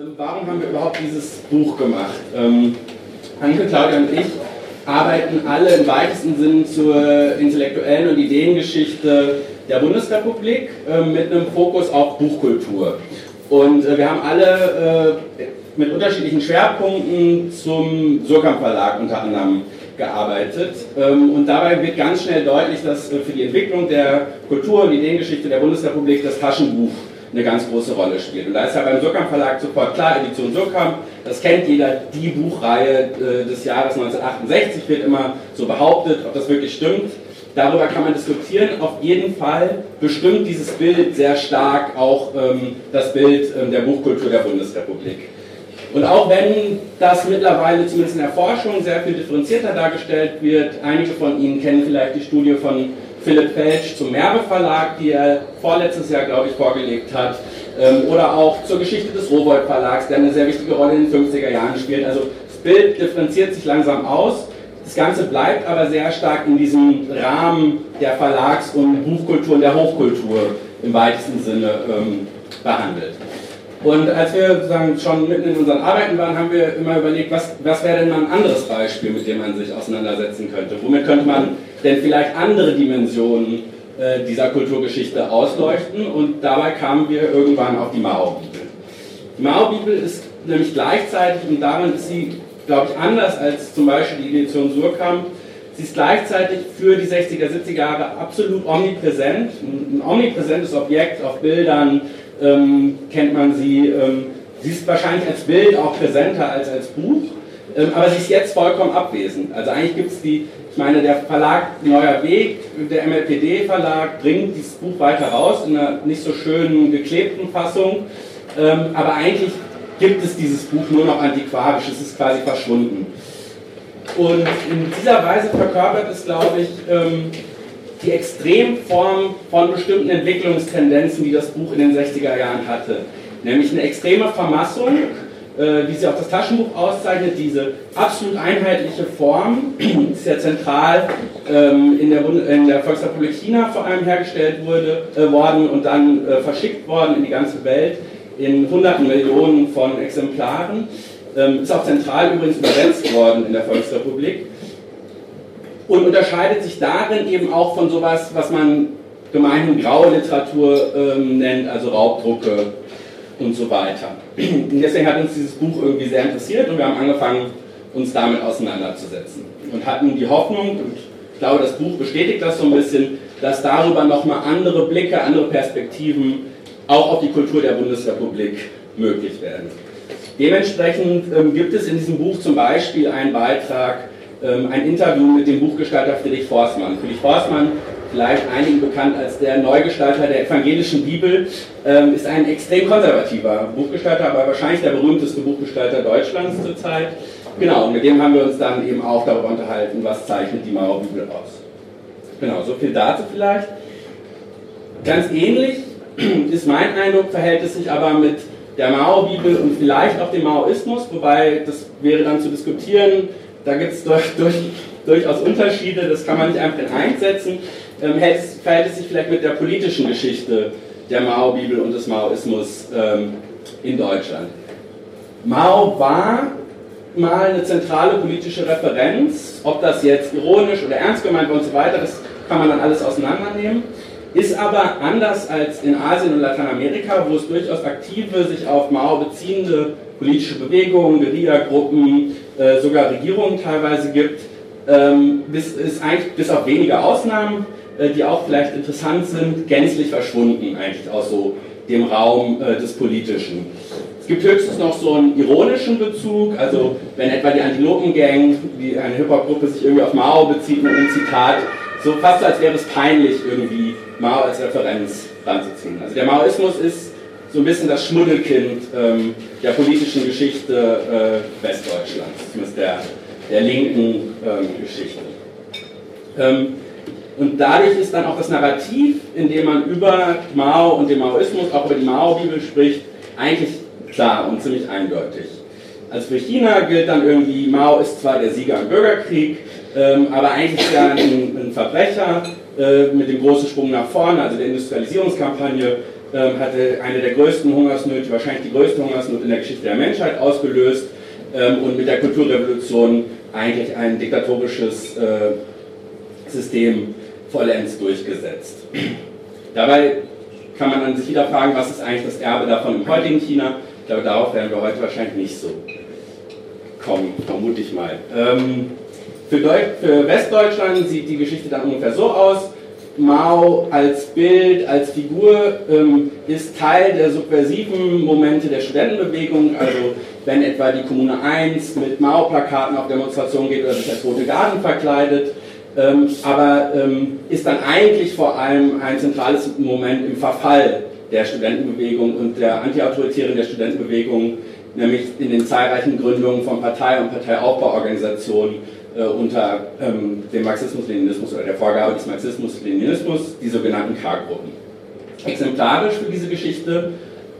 Ähm, warum haben wir überhaupt dieses Buch gemacht? Ähm, Anke, Claudia und ich arbeiten alle im weitesten Sinn zur intellektuellen und Ideengeschichte der Bundesrepublik äh, mit einem Fokus auf Buchkultur. Und äh, wir haben alle äh, mit unterschiedlichen Schwerpunkten zum Surkamp Verlag unter anderem gearbeitet. Ähm, und dabei wird ganz schnell deutlich, dass äh, für die Entwicklung der Kultur- und Ideengeschichte der Bundesrepublik das Taschenbuch eine ganz große Rolle spielt. Und da ist ja beim Surkamp Verlag sofort klar, Edition Surkamp, das kennt jeder, die Buchreihe äh, des Jahres 1968 wird immer so behauptet, ob das wirklich stimmt. Darüber kann man diskutieren. Auf jeden Fall bestimmt dieses Bild sehr stark auch ähm, das Bild ähm, der Buchkultur der Bundesrepublik. Und auch wenn das mittlerweile zumindest in der Forschung sehr viel differenzierter dargestellt wird, einige von Ihnen kennen vielleicht die Studie von Philipp Felsch zum Merbe Verlag, die er vorletztes Jahr, glaube ich, vorgelegt hat, ähm, oder auch zur Geschichte des Rowold Verlags, der eine sehr wichtige Rolle in den 50er Jahren spielt. Also das Bild differenziert sich langsam aus. Das Ganze bleibt aber sehr stark in diesem Rahmen der Verlags- und Buchkultur und der Hochkultur im weitesten Sinne ähm, behandelt. Und als wir sozusagen schon mitten in unseren Arbeiten waren, haben wir immer überlegt, was, was wäre denn mal ein anderes Beispiel, mit dem man sich auseinandersetzen könnte? Womit könnte man denn vielleicht andere Dimensionen äh, dieser Kulturgeschichte ausleuchten? Und dabei kamen wir irgendwann auf die Mao-Bibel. Die Mao-Bibel ist nämlich gleichzeitig, und darin ist sie, glaube ich, anders als zum Beispiel die Edition Surkamp, sie ist gleichzeitig für die 60er, 70er Jahre absolut omnipräsent, ein omnipräsentes Objekt auf Bildern, ähm, kennt man sie. Ähm, sie ist wahrscheinlich als Bild auch präsenter als als Buch, ähm, aber sie ist jetzt vollkommen abwesend. Also eigentlich gibt es die, ich meine, der Verlag Neuer Weg, der MLPD-Verlag, bringt dieses Buch weiter raus in einer nicht so schönen geklebten Fassung, ähm, aber eigentlich gibt es dieses Buch nur noch antiquarisch, es ist quasi verschwunden. Und in dieser Weise verkörpert es, glaube ich, ähm, die Extremform von bestimmten Entwicklungstendenzen, die das Buch in den 60er Jahren hatte. Nämlich eine extreme Vermassung, wie sie auch das Taschenbuch auszeichnet, diese absolut einheitliche Form, die ja zentral ähm, in, der in, der Volksrepublik China vor allem hergestellt wurde, äh, worden und dann äh, verschickt worden in die ganze Welt in hunderten Millionen von Exemplaren. Ähm, ist auch zentral übrigens übersetzt worden in der Volksrepublik und unterscheidet sich darin eben auch von sowas, was man gemeinhin graue Literatur ähm, nennt, also Raubdrucke und so weiter. Und deswegen hat uns dieses Buch irgendwie sehr interessiert und wir haben angefangen, uns damit auseinanderzusetzen und hatten die Hoffnung, und ich glaube, das Buch bestätigt das so ein bisschen, dass darüber nochmal andere Blicke, andere Perspektiven auch auf die Kultur der Bundesrepublik möglich werden. Dementsprechend ähm, gibt es in diesem Buch zum Beispiel einen Beitrag ähm, ein Interview mit dem Buchgestalter Friedrich Forstmann. Friedrich Forstmann, vielleicht einigen bekannt als der Neugestalter der evangelischen Bibel, ähm, ist ein extrem konservativer Buchgestalter, aber wahrscheinlich der berühmteste Buchgestalter Deutschlands zurzeit. Genau, und mit dem haben wir uns dann eben auch darüber unterhalten, was zeichnet die Mauerbibel aus. Genau, so viel dazu vielleicht. Ganz ähnlich ist mein Eindruck, verhält es sich aber mit der Mao-Bibel und vielleicht auch dem Maoismus, wobei das wäre dann zu diskutieren, da gibt es durch, durch, durchaus Unterschiede, das kann man nicht einfach in eins setzen. Ähm, verhält es sich vielleicht mit der politischen Geschichte der Mao-Bibel und des Maoismus ähm, in Deutschland. Mao war mal eine zentrale politische Referenz, ob das jetzt ironisch oder ernst gemeint war und so weiter, das kann man dann alles auseinandernehmen, ist aber anders als in Asien und Lateinamerika, wo es durchaus aktive, sich auf Mao beziehende politische Bewegungen, Guerilla-Gruppen, äh, sogar Regierungen teilweise gibt, ähm, bis, ist eigentlich bis auf wenige Ausnahmen, die auch vielleicht interessant sind, gänzlich verschwunden eigentlich aus so dem Raum äh, des Politischen. Es gibt höchstens noch so einen ironischen Bezug, also wenn etwa die Antilopen-Gang, wie eine Hip-Hop-Gruppe sich irgendwie auf Mao bezieht mit einem Zitat, so fast als wäre es peinlich, irgendwie Mao als Referenz ranzuziehen. Also der Maoismus ist so ein bisschen das Schmuddelkind ähm, der politischen Geschichte äh, Westdeutschlands, zumindest der, der linken ähm, Geschichte. Ähm, und dadurch ist dann auch das Narrativ, in dem man über Mao und den Maoismus, auch über die Mao-Bibel spricht, eigentlich klar und ziemlich eindeutig. Also für China gilt dann irgendwie, Mao ist zwar der Sieger im Bürgerkrieg, ähm, aber eigentlich ist er ein, ein Verbrecher äh, mit dem großen Sprung nach vorne, also der Industrialisierungskampagne ähm, hatte eine der größten Hungersnöte, wahrscheinlich die größte Hungersnot in der Geschichte der Menschheit ausgelöst ähm, und mit der Kulturrevolution eigentlich ein diktatorisches äh, System vollends durchgesetzt. Dabei kann man dann sich wieder fragen, was ist eigentlich das Erbe davon im heutigen China? Ich glaube, darauf werden wir heute wahrscheinlich nicht so kommen, vermute ich mal. Ähm, für, für Westdeutschland sieht die Geschichte dann ungefähr so aus. Mao als Bild, als Figur ähm, ist Teil der subversiven Momente der Studentenbewegung. Also wenn etwa die Kommune 1 mit Mao-Plakaten auf Demonstrationen geht oder sich als Rote Garden verkleidet. Ähm, aber ähm, ist dann eigentlich vor allem ein zentrales Moment im Verfall der Studentenbewegung und der antiautoritären der Studentenbewegung, nämlich in den zahlreichen Gründungen von Partei- und Parteiaufbauorganisationen äh, unter ähm, dem Marxismus-Leninismus oder der Vorgabe des Marxismus-Leninismus, die sogenannten K-Gruppen. Exemplarisch für diese Geschichte,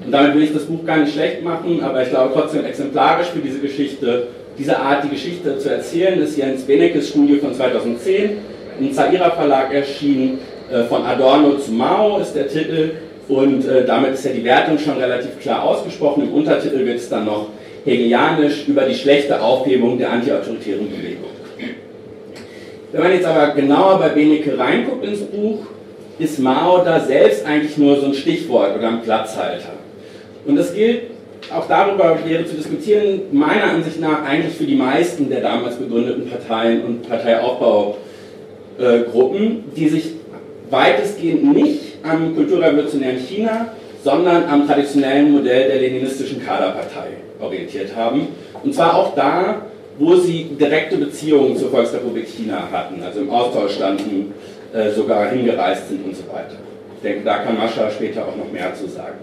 und damit will ich das Buch gar nicht schlecht machen, aber ich glaube trotzdem exemplarisch für diese Geschichte, diese Art, die Geschichte zu erzählen, ist Jens Benekes Studie von 2010, im Zaira Verlag erschienen, äh, von Adorno zu Mao ist der Titel, und äh, damit ist ja die Wertung schon relativ klar ausgesprochen. Im Untertitel wird es dann noch hegelianisch über die schlechte Aufhebung der antiautoritären Bewegung. Wenn man jetzt aber genauer bei Benecke reinguckt ins Buch, ist Mao da selbst eigentlich nur so ein Stichwort oder ein Platzhalter. Und das gilt, auch darüber wäre zu diskutieren, meiner Ansicht nach eigentlich für die meisten der damals gegründeten Parteien und Parteiaufbaugruppen, die sich weitestgehend nicht am kulturrevolutionären China, sondern am traditionellen Modell der leninistischen Kaderpartei orientiert haben. Und zwar auch da, wo sie direkte Beziehungen zur Volksrepublik China hatten, also im Austausch standen, äh, sogar hingereist sind und so weiter. Ich denke, da kann Mascha später auch noch mehr zu sagen.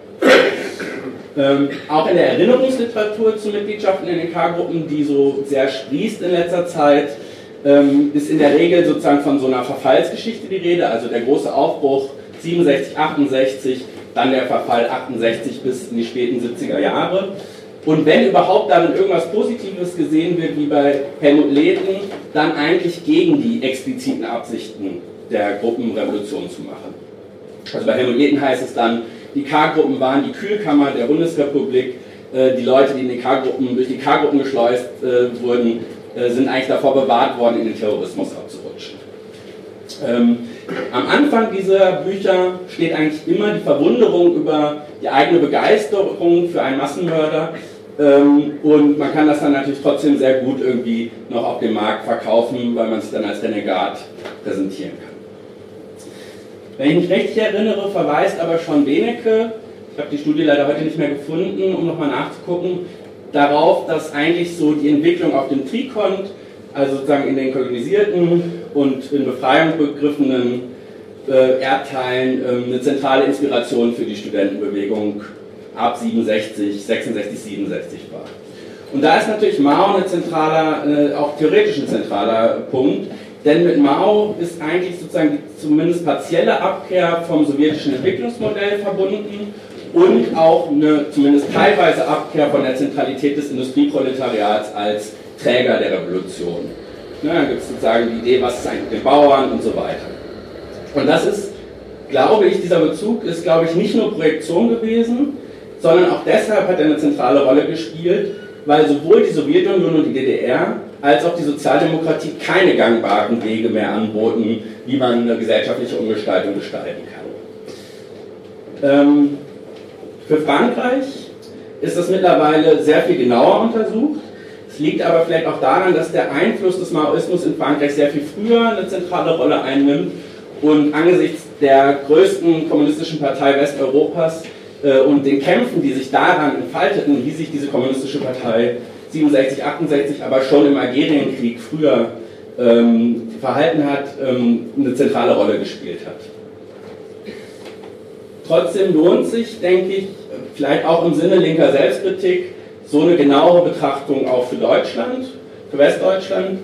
Ähm, auch in der Erinnerungsliteratur zu Mitgliedschaften in den K-Gruppen, die so sehr sprießt in letzter Zeit, ähm, ist in der Regel sozusagen von so einer Verfallsgeschichte die Rede, also der große Aufbruch 67, 68, dann der Verfall 68 bis in die späten 70er Jahre. Und wenn überhaupt dann irgendwas Positives gesehen wird, wie bei Helmut Lehten, dann eigentlich gegen die expliziten Absichten der Gruppenrevolution zu machen. Also bei Helmut Lehten heißt es dann, die K-Gruppen waren die Kühlkammer der Bundesrepublik, äh, die Leute, die in die K-Gruppen, durch die K-Gruppen geschleust äh, wurden, äh, sind eigentlich davor bewahrt worden, in den Terrorismus abzurutschen. Ähm, am Anfang dieser Bücher steht eigentlich immer die Verwunderung über die eigene Begeisterung für einen Massenmörder. Ähm, und man kann das dann natürlich trotzdem sehr gut irgendwie noch auf dem Markt verkaufen, weil man sich dann als Renegat präsentieren kann. Wenn ich mich richtig erinnere, verweist aber schon Benecke, ich habe die Studie leider heute nicht mehr gefunden, um nochmal nachzugucken, darauf, dass eigentlich so die Entwicklung auf dem Trikont also sozusagen in den kolonisierten und in Befreiung begriffenen äh, Erdteilen äh, eine zentrale Inspiration für die Studentenbewegung ab 67, 66, 67 war. Und da ist natürlich Mao ein zentraler, äh, auch theoretisch ein zentraler Punkt, denn mit Mao ist eigentlich sozusagen die zumindest partielle Abkehr vom sowjetischen Entwicklungsmodell verbunden und auch eine zumindest teilweise Abkehr von der Zentralität des Industrieproletariats als Träger der Revolution. Ne, dann gibt es sozusagen die Idee, was ist eigentlich mit den Bauern und so weiter. Und das ist, glaube ich, dieser Bezug ist, glaube ich, nicht nur Projektion gewesen, sondern auch deshalb hat er eine zentrale Rolle gespielt, weil sowohl die Sowjetunion und die DDR als auch die Sozialdemokratie keine gangbaren Wege mehr anboten, wie man eine gesellschaftliche Umgestaltung gestalten kann. Ähm, für Frankreich ist das mittlerweile sehr viel genauer untersucht. Es liegt aber vielleicht auch daran, dass der Einfluss des Maoismus in Frankreich sehr viel früher eine zentrale Rolle einnimmt und angesichts der größten kommunistischen Partei Westeuropas äh, und den Kämpfen, die sich daran entfalteten, wie sich diese kommunistische Partei 67, 68, aber schon im Algerienkrieg früher ähm, verhalten hat, ähm, eine zentrale Rolle gespielt hat. Trotzdem lohnt sich, denke ich, vielleicht auch im Sinne linker Selbstkritik, so eine genauere Betrachtung auch für Deutschland, für Westdeutschland.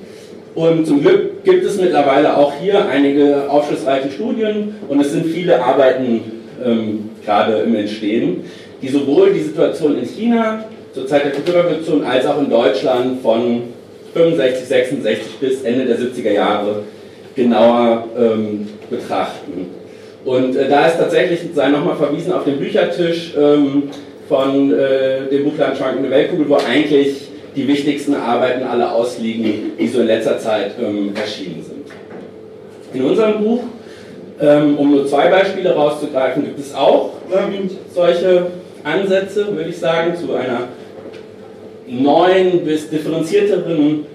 Und zum Glück gibt es mittlerweile auch hier einige aufschlussreiche Studien und es sind viele Arbeiten ähm, gerade im Entstehen, die sowohl die Situation in China zur Zeit der Kulturrevolution als auch in Deutschland von 65, 66 bis Ende der 70er Jahre genauer ähm, betrachten. Und äh, da ist tatsächlich, sei nochmal verwiesen auf den Büchertisch ähm, von äh, dem Buchland Schwankende Weltkugel, wo eigentlich die wichtigsten Arbeiten alle ausliegen, die so in letzter Zeit ähm, erschienen sind. In unserem Buch, ähm, um nur zwei Beispiele rauszugreifen, gibt es auch ähm, solche Ansätze, würde ich sagen, zu einer neuen bis differenzierteren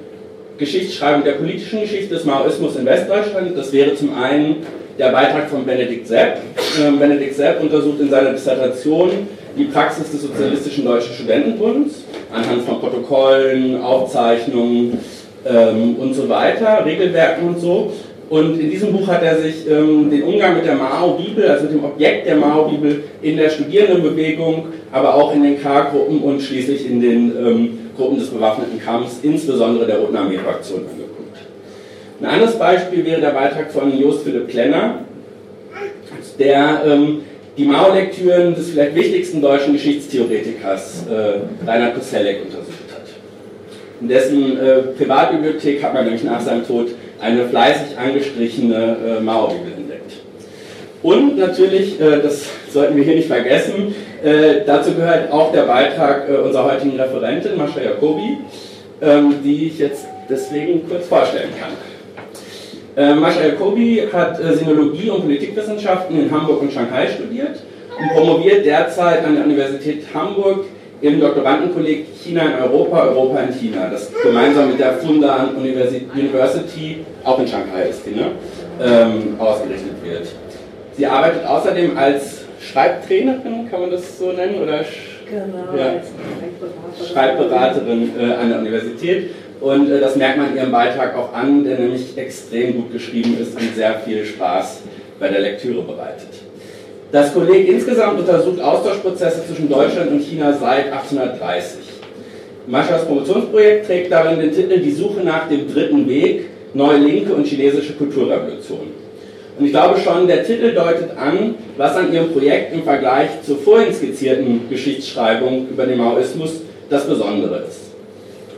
Geschichtsschreibung der politischen Geschichte des Maoismus in Westdeutschland. Das wäre zum einen der Beitrag von Benedikt Sepp. Ähm, Benedikt Sepp untersucht in seiner Dissertation die Praxis des Sozialistischen Deutschen Studentenbunds anhand von Protokollen, Aufzeichnungen ähm, und so weiter, Regelwerken und so. Und in diesem Buch hat er sich ähm, den Umgang mit der Mao-Bibel, also mit dem Objekt der Mao-Bibel in der Studierendenbewegung, aber auch in den K-Gruppen und schließlich in den ähm, Gruppen des bewaffneten Kampfs, insbesondere der Roten Armee-Fraktion, angeguckt. Ein anderes Beispiel wäre der Beitrag von Jost Philipp Klenner, der ähm, die Mao-Lektüren des vielleicht wichtigsten deutschen Geschichtstheoretikers äh, Reinhard Koselleck untersucht hat. In dessen äh, Privatbibliothek hat man nämlich nach seinem Tod eine fleißig angestrichene äh, Mao-Bibel entdeckt. Und natürlich, äh, das sollten wir hier nicht vergessen, äh, dazu gehört auch der Beitrag äh, unserer heutigen Referentin, Mascha Jacobi, ähm, die ich jetzt deswegen kurz vorstellen kann. Äh, Mascha Jacobi hat äh, Sinologie und Politikwissenschaften in Hamburg und Shanghai studiert und promoviert derzeit an der Universität Hamburg im Doktorandenkolleg China in Europa, Europa in China, das gemeinsam mit der Fundan University, auch in Shanghai ist die, ne, ähm, ausgerichtet wird. Sie arbeitet außerdem als Schreibtrainerin, kann man das so nennen, oder genau, ja, Schreibberaterin äh, an der Universität. Und äh, das merkt man ihrem Beitrag auch an, der nämlich extrem gut geschrieben ist und sehr viel Spaß bei der Lektüre bereitet. Das Kolleg insgesamt untersucht Austauschprozesse zwischen Deutschland und China seit 1830. Maschas Promotionsprojekt trägt darin den Titel Die Suche nach dem dritten Weg, neue linke und chinesische Kulturrevolution. Und ich glaube schon, der Titel deutet an, was an ihrem Projekt im Vergleich zur vorhin skizzierten Geschichtsschreibung über den Maoismus das Besondere ist.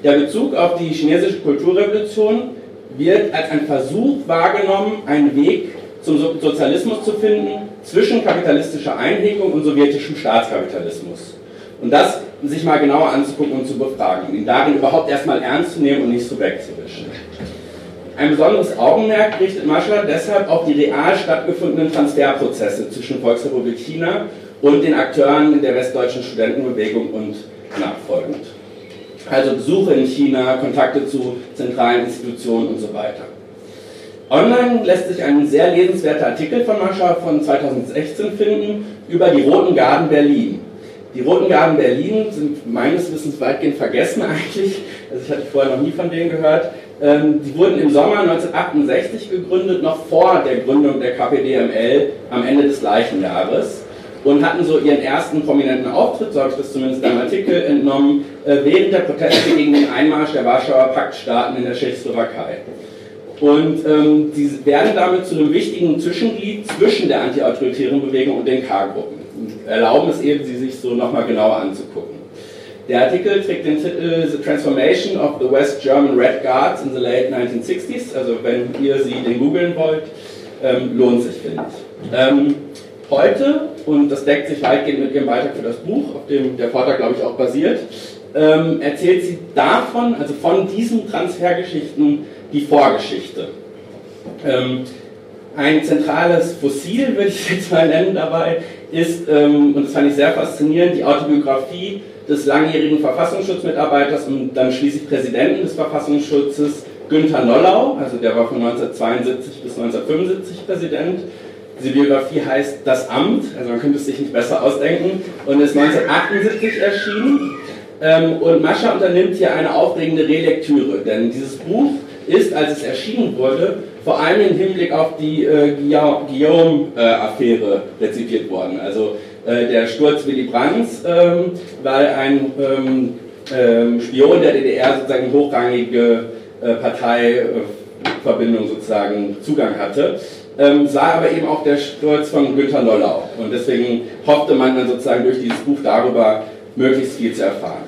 Der Bezug auf die chinesische Kulturrevolution wird als ein Versuch wahrgenommen, einen Weg zum Sozialismus zu finden zwischen kapitalistischer Einhegung und sowjetischem Staatskapitalismus. Und das sich mal genauer anzugucken und zu befragen, ihn darin überhaupt erstmal ernst zu nehmen und nicht so wegzuwischen. Ein besonderes Augenmerk richtet Mascha deshalb auf die real stattgefundenen Transferprozesse zwischen Volksrepublik China und den Akteuren der westdeutschen Studentenbewegung und nachfolgend. Also Besuche in China, Kontakte zu zentralen Institutionen und so weiter. Online lässt sich ein sehr lesenswerter Artikel von Mascha von 2016 finden über die Roten Garden Berlin. Die Roten Garden Berlin sind meines Wissens weitgehend vergessen eigentlich. Also ich hatte vorher noch nie von denen gehört. Ähm, die wurden im Sommer 1968 gegründet, noch vor der Gründung der KPDML am Ende des gleichen Jahres und hatten so ihren ersten prominenten Auftritt, so habe ich das zumindest im Artikel entnommen, äh, während der Proteste gegen den Einmarsch der Warschauer Paktstaaten in der Tschechoslowakei. Und ähm, sie werden damit zu einem wichtigen Zwischenglied zwischen der antiautoritären Bewegung und den K-Gruppen. Erlauben es eben, sie sich so nochmal genauer anzugucken. Der Artikel trägt den Titel The Transformation of the West German Red Guards in the late 1960s. Also wenn ihr sie den googeln wollt, ähm, lohnt sich, finde ich. Ähm, heute, und das deckt sich weitgehend mit ihrem Beitrag für das Buch, auf dem der Vortrag, glaube ich, auch basiert, ähm, erzählt sie davon, also von diesen Transfergeschichten, die Vorgeschichte. Ähm, ein zentrales Fossil, würde ich jetzt mal nennen dabei, ist, ähm, und das fand ich sehr faszinierend, die Autobiografie des langjährigen Verfassungsschutzmitarbeiters und dann schließlich Präsidenten des Verfassungsschutzes, Günther Nollau, also der war von 1972 bis 1975 Präsident. Diese Biografie heißt Das Amt, also man könnte es sich nicht besser ausdenken, und ist 1978 erschienen. Ähm, und Mascha unternimmt hier eine aufregende Relektüre, denn dieses Buch ist, als es erschienen wurde, vor allem im Hinblick auf die äh, Guillaume-Affäre äh, rezipiert worden. Also äh, der Sturz Willy Brandts, ähm, weil ein ähm, ähm, Spion der DDR sozusagen hochrangige äh, Parteiverbindung sozusagen Zugang hatte. Ähm, sah aber eben auch der Sturz von Günter Nollau. Und deswegen hoffte man dann sozusagen durch dieses Buch darüber möglichst viel zu erfahren.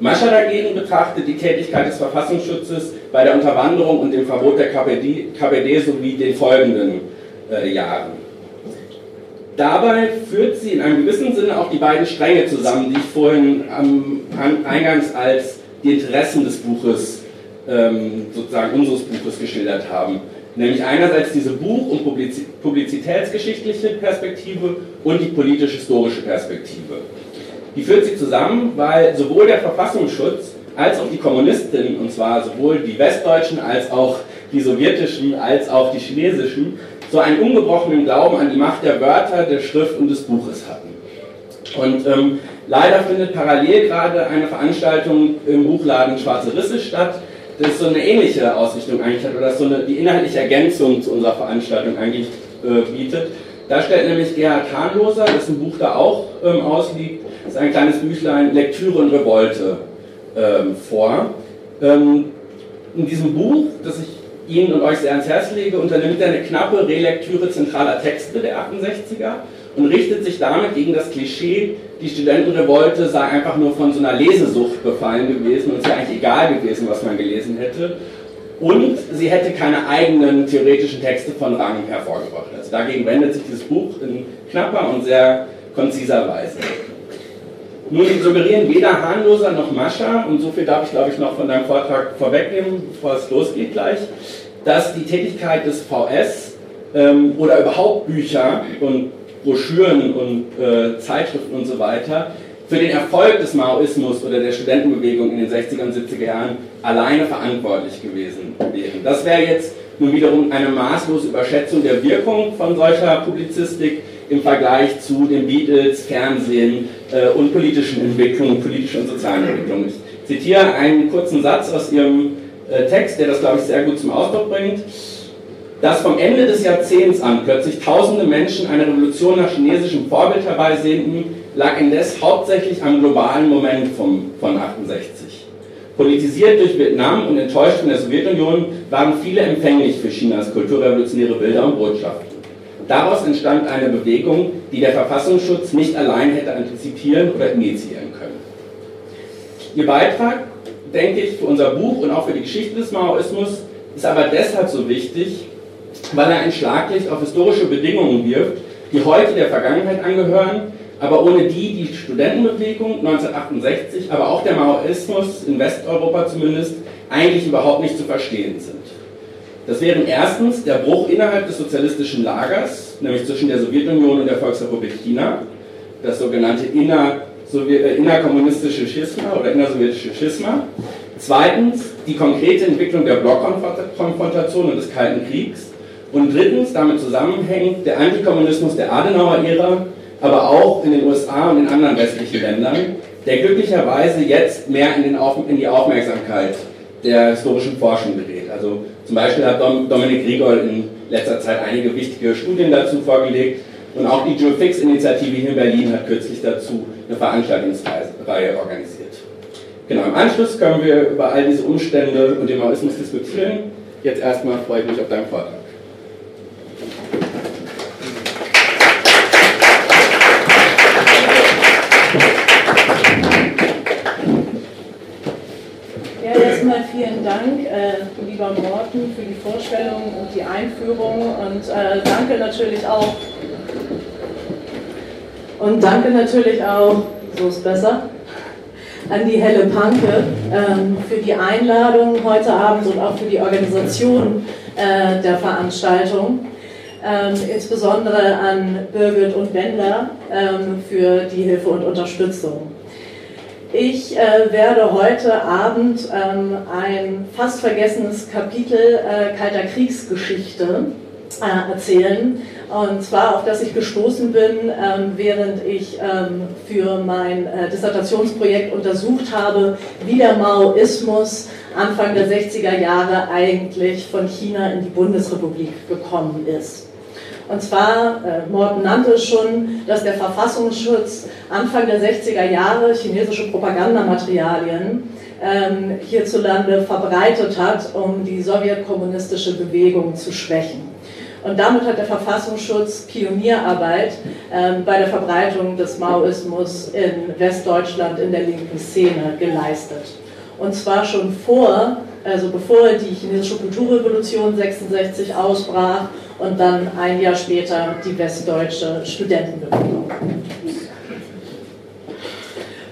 Mascha dagegen betrachtet die Tätigkeit des Verfassungsschutzes bei der Unterwanderung und dem Verbot der KPD, KPD sowie den folgenden äh, Jahren. dabei führt sie in einem gewissen Sinne auch die beiden Stränge zusammen, die ich vorhin am, eingangs als die Interessen des Buches, ähm, sozusagen unseres Buches geschildert haben. Nämlich einerseits diese Buch- und publizitätsgeschichtliche Perspektive und die politisch-historische Perspektive. Die führt sie zusammen, weil sowohl der Verfassungsschutz als auch die Kommunistinnen, und zwar sowohl die westdeutschen als auch die sowjetischen als auch die chinesischen, so einen ungebrochenen Glauben an die Macht der Wörter, der Schrift und des Buches hatten. Und ähm, leider findet parallel gerade eine Veranstaltung im Buchladen Schwarze Risse statt, das so eine ähnliche Ausrichtung eigentlich hat, oder so eine, die inhaltliche Ergänzung zu unserer Veranstaltung eigentlich äh, bietet. Da stellt nämlich Gerhard Hahnloser, dessen Buch da auch ähm, ausliegt, ist ein kleines Büchlein Lektüre und Revolte ähm, vor. Ähm, in diesem Buch, das ich Ihnen und euch sehr ans Herz lege, unternimmt er eine knappe Relektüre zentraler Texte der 68er und richtet sich damit gegen das Klischee, die Studentenrevolte sei einfach nur von so einer Lesesucht befallen gewesen und es sei eigentlich egal gewesen, was man gelesen hätte. Und sie hätte keine eigenen theoretischen Texte von Rang hervorgebracht. Also dagegen wendet sich dieses Buch in knapper und sehr konziser Weise. Nun suggerieren weder Harnloser noch Mascha, und so viel darf ich glaube ich noch von deinem Vortrag vorwegnehmen, bevor es losgeht gleich, dass die Tätigkeit des VS ähm, oder überhaupt Bücher und Broschüren und äh, Zeitschriften und so weiter für den Erfolg des Maoismus oder der Studentenbewegung in den 60er und 70er Jahren alleine verantwortlich gewesen wären. Das wäre jetzt nun wiederum eine maßlose Überschätzung der Wirkung von solcher Publizistik im Vergleich zu den Beatles, Fernsehen äh, und politischen Entwicklungen, politischen und sozialen Entwicklungen. Ich zitiere einen kurzen Satz aus Ihrem äh, Text, der das, glaube ich, sehr gut zum Ausdruck bringt. Dass vom Ende des Jahrzehnts an plötzlich tausende Menschen eine Revolution nach chinesischem Vorbild herbeisehnten, lag indes hauptsächlich am globalen Moment vom, von 68. Politisiert durch Vietnam und enttäuscht von der Sowjetunion waren viele empfänglich für Chinas kulturrevolutionäre Bilder und Botschaften. Daraus entstand eine Bewegung, die der Verfassungsschutz nicht allein hätte antizipieren oder initiieren können. Ihr Beitrag, denke ich, für unser Buch und auch für die Geschichte des Maoismus ist aber deshalb so wichtig, weil er ein Schlaglicht auf historische Bedingungen wirft, die heute der Vergangenheit angehören, aber ohne die die Studentenbewegung 1968, aber auch der Maoismus in Westeuropa zumindest, eigentlich überhaupt nicht zu verstehen sind. Das wären erstens der Bruch innerhalb des sozialistischen Lagers, nämlich zwischen der Sowjetunion und der Volksrepublik China, das sogenannte inner, äh, innerkommunistische Schisma oder innersowjetische Schisma. Zweitens die konkrete Entwicklung der Blockkonfrontation und des Kalten Kriegs. Und drittens damit zusammenhängt der Antikommunismus der Adenauer-Ära, aber auch in den USA und in anderen westlichen Ländern, der glücklicherweise jetzt mehr in, Auf in die Aufmerksamkeit der historischen Forschung gerät. Also zum Beispiel hat Dominik Riegel in letzter Zeit einige wichtige Studien dazu vorgelegt und auch die Geofix-Initiative hier in Berlin hat kürzlich dazu eine Veranstaltungsreihe organisiert. Genau, im Anschluss können wir über all diese Umstände und den Maoismus diskutieren. Jetzt erstmal freue ich mich auf deinen Vortrag. Lieber Morten, für die Vorstellung und die Einführung und äh, danke natürlich auch und danke natürlich auch, so ist besser, an die Helle Panke ähm, für die Einladung heute Abend und auch für die Organisation äh, der Veranstaltung. Ähm, insbesondere an Birgit und Wendler ähm, für die Hilfe und Unterstützung. Ich äh, werde heute Abend ähm, ein fast vergessenes Kapitel äh, Kalter Kriegsgeschichte äh, erzählen. Und zwar auf das ich gestoßen bin, ähm, während ich ähm, für mein äh, Dissertationsprojekt untersucht habe, wie der Maoismus Anfang der 60er Jahre eigentlich von China in die Bundesrepublik gekommen ist. Und zwar, äh, Morten nannte es schon, dass der Verfassungsschutz Anfang der 60er Jahre chinesische Propagandamaterialien ähm, hierzulande verbreitet hat, um die sowjetkommunistische Bewegung zu schwächen. Und damit hat der Verfassungsschutz Pionierarbeit ähm, bei der Verbreitung des Maoismus in Westdeutschland in der linken Szene geleistet. Und zwar schon vor, also bevor die chinesische Kulturrevolution 66 ausbrach und dann ein Jahr später die westdeutsche Studentenbewegung.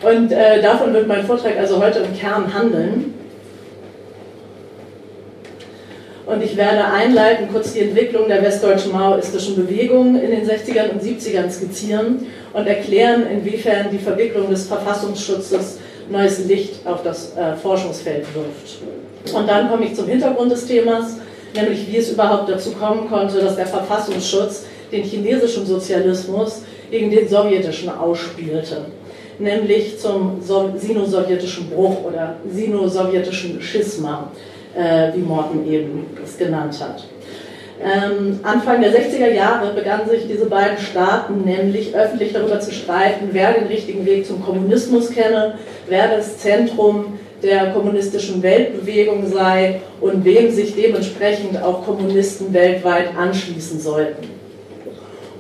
Und äh, davon wird mein Vortrag also heute im Kern handeln. Und ich werde einleiten, kurz die Entwicklung der westdeutschen maoistischen Bewegung in den 60ern und 70ern skizzieren und erklären, inwiefern die Verwicklung des Verfassungsschutzes neues Licht auf das äh, Forschungsfeld wirft. Und dann komme ich zum Hintergrund des Themas, nämlich wie es überhaupt dazu kommen konnte, dass der Verfassungsschutz den chinesischen Sozialismus gegen den sowjetischen ausspielte, nämlich zum sino-sowjetischen Bruch oder sino-sowjetischen Schisma äh, wie Morten eben es genannt hat. Ähm, Anfang der 60er Jahre begannen sich diese beiden Staaten nämlich öffentlich darüber zu streiten, wer den richtigen Weg zum Kommunismus kenne, wer das Zentrum der kommunistischen Weltbewegung sei und wem sich dementsprechend auch Kommunisten weltweit anschließen sollten.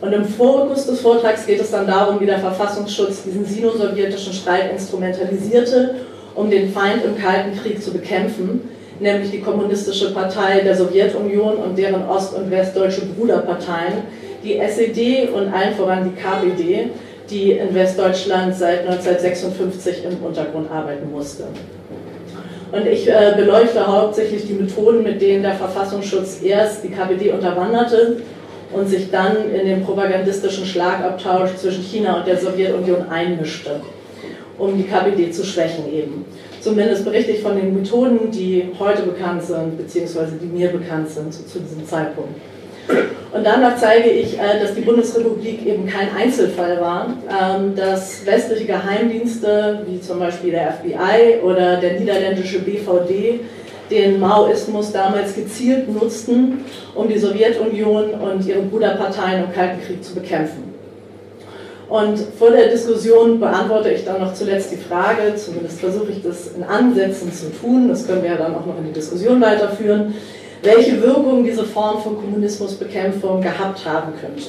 Und im Fokus des Vortrags geht es dann darum, wie der Verfassungsschutz diesen sino-sowjetischen Streit instrumentalisierte, um den Feind im Kalten Krieg zu bekämpfen, nämlich die Kommunistische Partei der Sowjetunion und deren ost- und westdeutsche Bruderparteien, die SED und allen voran die KPD, die in Westdeutschland seit 1956 im Untergrund arbeiten musste. Und ich äh, beleuchte hauptsächlich die Methoden, mit denen der Verfassungsschutz erst die KPD unterwanderte und sich dann in den propagandistischen Schlagabtausch zwischen China und der Sowjetunion einmischte, um die KPD zu schwächen eben. Zumindest berichte ich von den Methoden, die heute bekannt sind, beziehungsweise die mir bekannt sind zu, zu diesem Zeitpunkt. Und danach zeige ich, äh, dass die Bundesrepublik eben kein Einzelfall war, ähm, dass westliche Geheimdienste wie zum Beispiel der FBI oder der niederländische BVD den Maoismus damals gezielt nutzten, um die Sowjetunion und ihre Bruderparteien im Kalten Krieg zu bekämpfen. Und vor der Diskussion beantworte ich dann noch zuletzt die Frage, zumindest versuche ich das in Ansätzen zu tun, das können wir ja dann auch noch in die Diskussion weiterführen, welche Wirkung diese Form von Kommunismusbekämpfung gehabt haben könnte.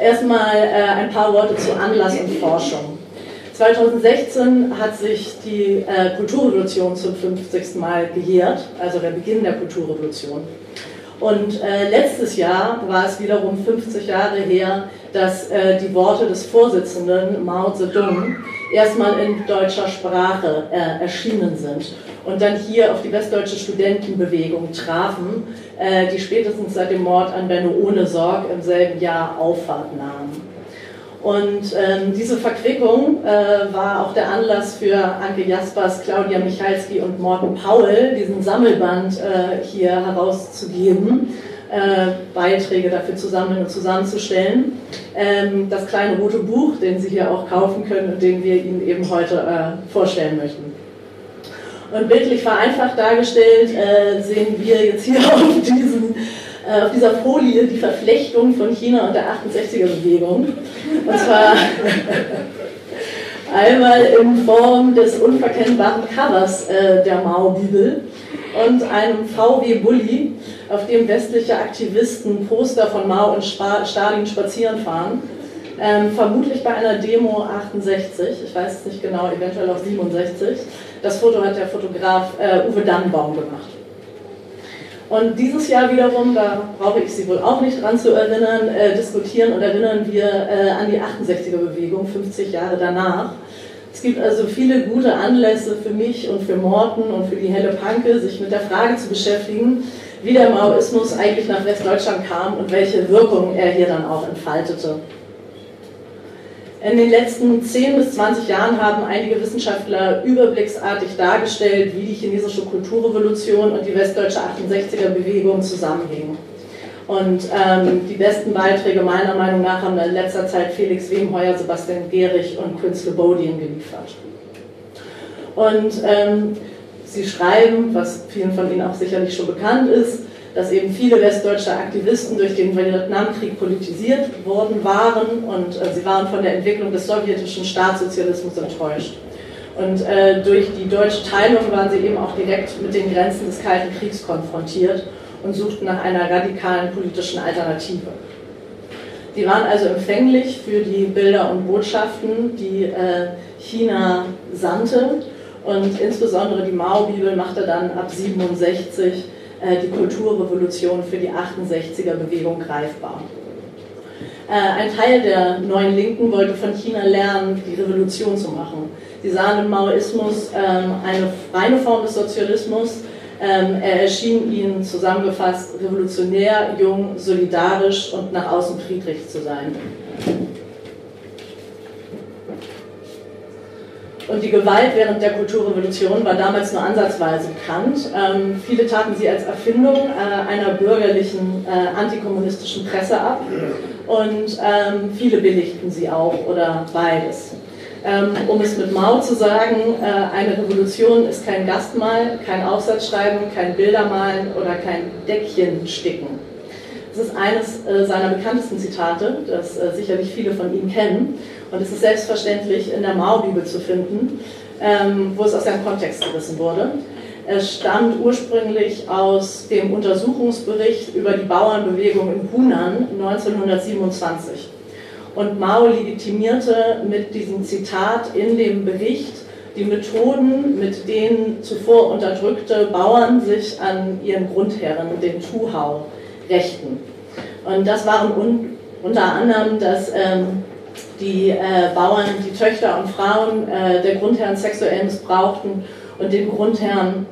Erstmal äh, ein paar Worte zu Anlass und Forschung. 2016 hat sich die äh, Kulturrevolution zum 50. Mal gejährt, also der Beginn der Kulturrevolution. Und äh, letztes Jahr war es wiederum 50 Jahre her, dass äh, die Worte des Vorsitzenden Mao Zedong erstmal in deutscher Sprache äh, erschienen sind und dann hier auf die westdeutsche Studentenbewegung trafen, äh, die spätestens seit dem Mord an Benno Ohnesorg im selben Jahr Auffahrt nahmen. Und ähm, diese Verquickung äh, war auch der Anlass für Anke Jaspers, Claudia Michalski und Morten Paul, diesen Sammelband äh, hier herauszugeben, Beiträge dafür zu sammeln und zusammenzustellen. Ähm, das kleine rote Buch, den Sie hier auch kaufen können und den wir Ihnen eben heute äh, vorstellen möchten. Und bildlich vereinfacht dargestellt äh, sehen wir jetzt hier auf diesen äh, auf dieser Folie die Verflechtung von China und der 68er-Bewegung. Und zwar einmal in Form des unverkennbaren Covers äh, der Mao-Bibel und einem VW-Bully, auf dem westliche Aktivisten Poster von Mao und Stalin spazieren fahren. Ähm, vermutlich bei einer Demo 68, ich weiß es nicht genau, eventuell auch 67. Das Foto hat der Fotograf äh, Uwe Dannenbaum gemacht. Und dieses Jahr wiederum, da brauche ich Sie wohl auch nicht dran zu erinnern, äh, diskutieren und erinnern wir äh, an die 68er-Bewegung 50 Jahre danach. Es gibt also viele gute Anlässe für mich und für Morten und für die Helle Panke, sich mit der Frage zu beschäftigen, wie der Maoismus eigentlich nach Westdeutschland kam und welche Wirkung er hier dann auch entfaltete. In den letzten 10 bis 20 Jahren haben einige Wissenschaftler überblicksartig dargestellt, wie die chinesische Kulturrevolution und die westdeutsche 68er-Bewegung zusammenhingen. Und ähm, die besten Beiträge meiner Meinung nach haben in letzter Zeit Felix Wemheuer, Sebastian Gehrig und Quince Lebodien geliefert. Und ähm, sie schreiben, was vielen von Ihnen auch sicherlich schon bekannt ist, dass eben viele westdeutsche Aktivisten durch den Vietnamkrieg politisiert worden waren und äh, sie waren von der Entwicklung des sowjetischen Staatssozialismus enttäuscht. Und äh, durch die deutsche Teilung waren sie eben auch direkt mit den Grenzen des Kalten Kriegs konfrontiert und suchten nach einer radikalen politischen Alternative. Die waren also empfänglich für die Bilder und Botschaften, die äh, China sandte und insbesondere die Mao-Bibel machte dann ab 67 äh, die Kulturrevolution für die 68er Bewegung greifbar. Äh, ein Teil der neuen Linken wollte von China lernen, die Revolution zu machen. Sie sahen im Maoismus ähm, eine reine Form des Sozialismus. Ähm, er erschien ihnen zusammengefasst revolutionär, jung, solidarisch und nach außen friedlich zu sein. Und die Gewalt während der Kulturrevolution war damals nur ansatzweise bekannt. Ähm, viele taten sie als Erfindung äh, einer bürgerlichen äh, antikommunistischen Presse ab und ähm, viele billigten sie auch oder beides. Ähm, um es mit Mao zu sagen, äh, eine Revolution ist kein Gastmahl, kein Aufsatzschreiben, kein Bildermalen oder kein Deckchen sticken. Das ist eines äh, seiner bekanntesten Zitate, das äh, sicherlich viele von Ihnen kennen. Und es ist selbstverständlich in der Mao-Bibel zu finden, ähm, wo es aus seinem Kontext gerissen wurde. Es stammt ursprünglich aus dem Untersuchungsbericht über die Bauernbewegung in Hunan 1927. Und Mao legitimierte mit diesem Zitat in dem Bericht die Methoden, mit denen zuvor unterdrückte Bauern sich an ihren Grundherren, den Tuhau, rächten. Und das waren un unter anderem, dass ähm, die äh, Bauern die Töchter und Frauen äh, der Grundherren sexuell missbrauchten und den Grundherren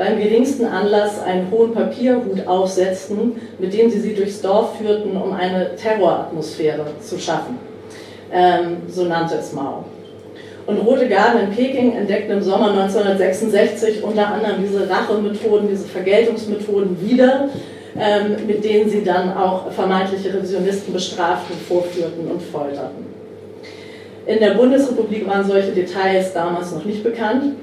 beim geringsten Anlass einen hohen Papierhut aufsetzten, mit dem sie sie durchs Dorf führten, um eine Terroratmosphäre zu schaffen. Ähm, so nannte es Mao. Und Rote Garden in Peking entdeckten im Sommer 1966 unter anderem diese Rachemethoden, diese Vergeltungsmethoden wieder, ähm, mit denen sie dann auch vermeintliche Revisionisten bestraften, vorführten und folterten. In der Bundesrepublik waren solche Details damals noch nicht bekannt.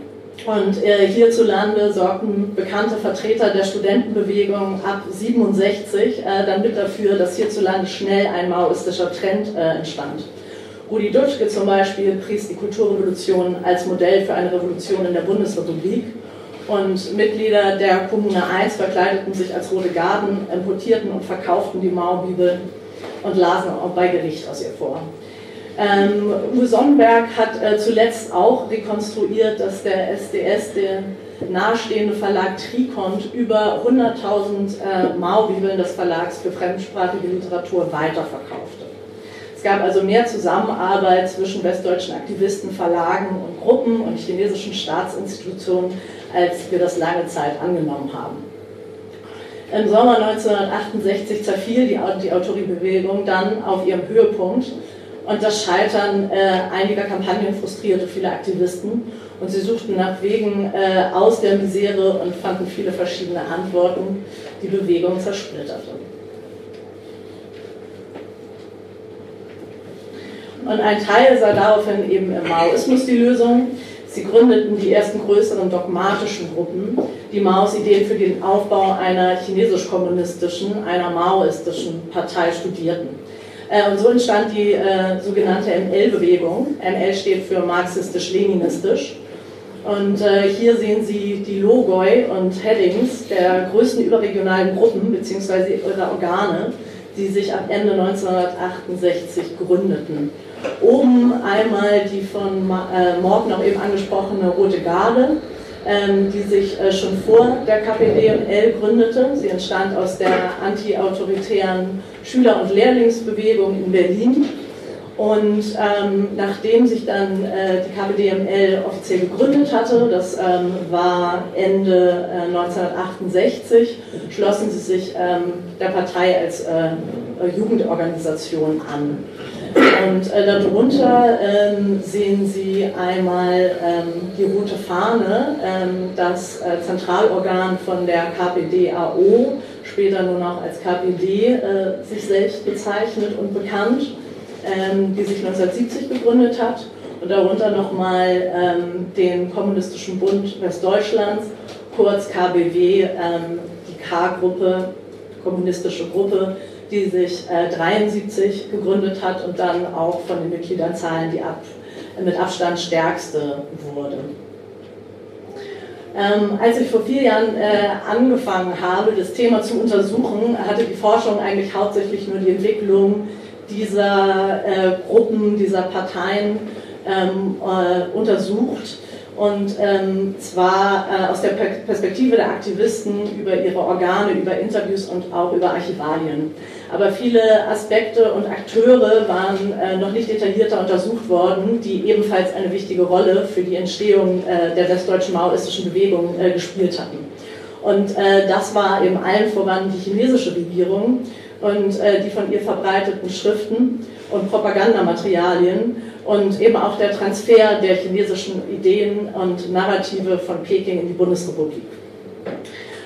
Und äh, hierzulande sorgten bekannte Vertreter der Studentenbewegung ab 67 äh, dann mit dafür, dass hierzulande schnell ein maoistischer Trend äh, entstand. Rudi Dutschke zum Beispiel pries die Kulturrevolution als Modell für eine Revolution in der Bundesrepublik. Und Mitglieder der Kommune 1 verkleideten sich als Rote Garden, importierten und verkauften die Mao-Bibel und lasen auch bei Gericht aus ihr vor. Ähm, Uwe Sonnenberg hat äh, zuletzt auch rekonstruiert, dass der SDS, der nahestehende Verlag Trikont, über 100.000 äh, Mao-Bibeln des Verlags für fremdsprachige Literatur weiterverkaufte. Es gab also mehr Zusammenarbeit zwischen westdeutschen Aktivisten, Verlagen und Gruppen und chinesischen Staatsinstitutionen, als wir das lange Zeit angenommen haben. Im Sommer 1968 zerfiel die, die Autoribewegung dann auf ihrem Höhepunkt und das Scheitern äh, einiger Kampagnen frustrierte viele Aktivisten und sie suchten nach Wegen äh, aus der Misere und fanden viele verschiedene Antworten. Die Bewegung zersplitterte. Und ein Teil sah daraufhin eben im Maoismus die Lösung. Sie gründeten die ersten größeren dogmatischen Gruppen, die Maos Ideen für den Aufbau einer chinesisch-kommunistischen, einer maoistischen Partei studierten. Äh, und so entstand die äh, sogenannte ML-Bewegung. ML steht für marxistisch-leninistisch. Und äh, hier sehen Sie die Logoi und Headings der größten überregionalen Gruppen bzw. ihrer Organe, die sich ab Ende 1968 gründeten. Oben einmal die von äh, Morten auch eben angesprochene Rote Garde, die sich äh, schon vor der KPDML gründete. Sie entstand aus der anti-autoritären Schüler- und Lehrlingsbewegung in Berlin. Und ähm, nachdem sich dann äh, die KPDML offiziell gegründet hatte, das ähm, war Ende äh, 1968, schlossen sie sich ähm, der Partei als äh, Jugendorganisation an. Und äh, darunter ähm, sehen Sie einmal ähm, die rote Fahne, ähm, das äh, Zentralorgan von der KPDAO, später nur noch als KPD äh, sich selbst bezeichnet und bekannt, ähm, die sich 1970 gegründet hat. Und darunter nochmal ähm, den Kommunistischen Bund Westdeutschlands, kurz KBW, ähm, die K-Gruppe, kommunistische Gruppe, die sich äh, 73 gegründet hat und dann auch von den Mitgliederzahlen die ab, mit Abstand stärkste wurde. Ähm, als ich vor vier Jahren äh, angefangen habe, das Thema zu untersuchen, hatte die Forschung eigentlich hauptsächlich nur die Entwicklung dieser äh, Gruppen, dieser Parteien ähm, äh, untersucht und ähm, zwar äh, aus der Perspektive der Aktivisten über ihre Organe, über Interviews und auch über Archivalien. Aber viele Aspekte und Akteure waren äh, noch nicht detaillierter untersucht worden, die ebenfalls eine wichtige Rolle für die Entstehung äh, der westdeutschen maoistischen Bewegung äh, gespielt hatten. Und äh, das war eben allen voran die chinesische Regierung und äh, die von ihr verbreiteten Schriften und Propagandamaterialien und eben auch der Transfer der chinesischen Ideen und Narrative von Peking in die Bundesrepublik.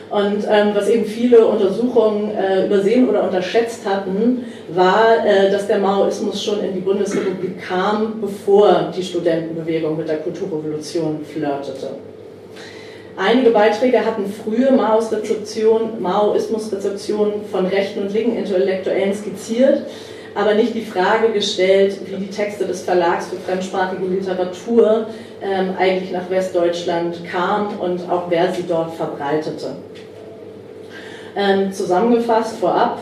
Und ähm, was eben viele Untersuchungen äh, übersehen oder unterschätzt hatten, war, äh, dass der Maoismus schon in die Bundesrepublik kam, bevor die Studentenbewegung mit der Kulturrevolution flirtete. Einige Beiträge hatten frühe Maoismus-Rezeption von rechten und linken Intellektuellen skizziert, aber nicht die Frage gestellt, wie die Texte des Verlags für fremdsprachige Literatur ähm, eigentlich nach Westdeutschland kamen und auch wer sie dort verbreitete. Ähm, zusammengefasst vorab,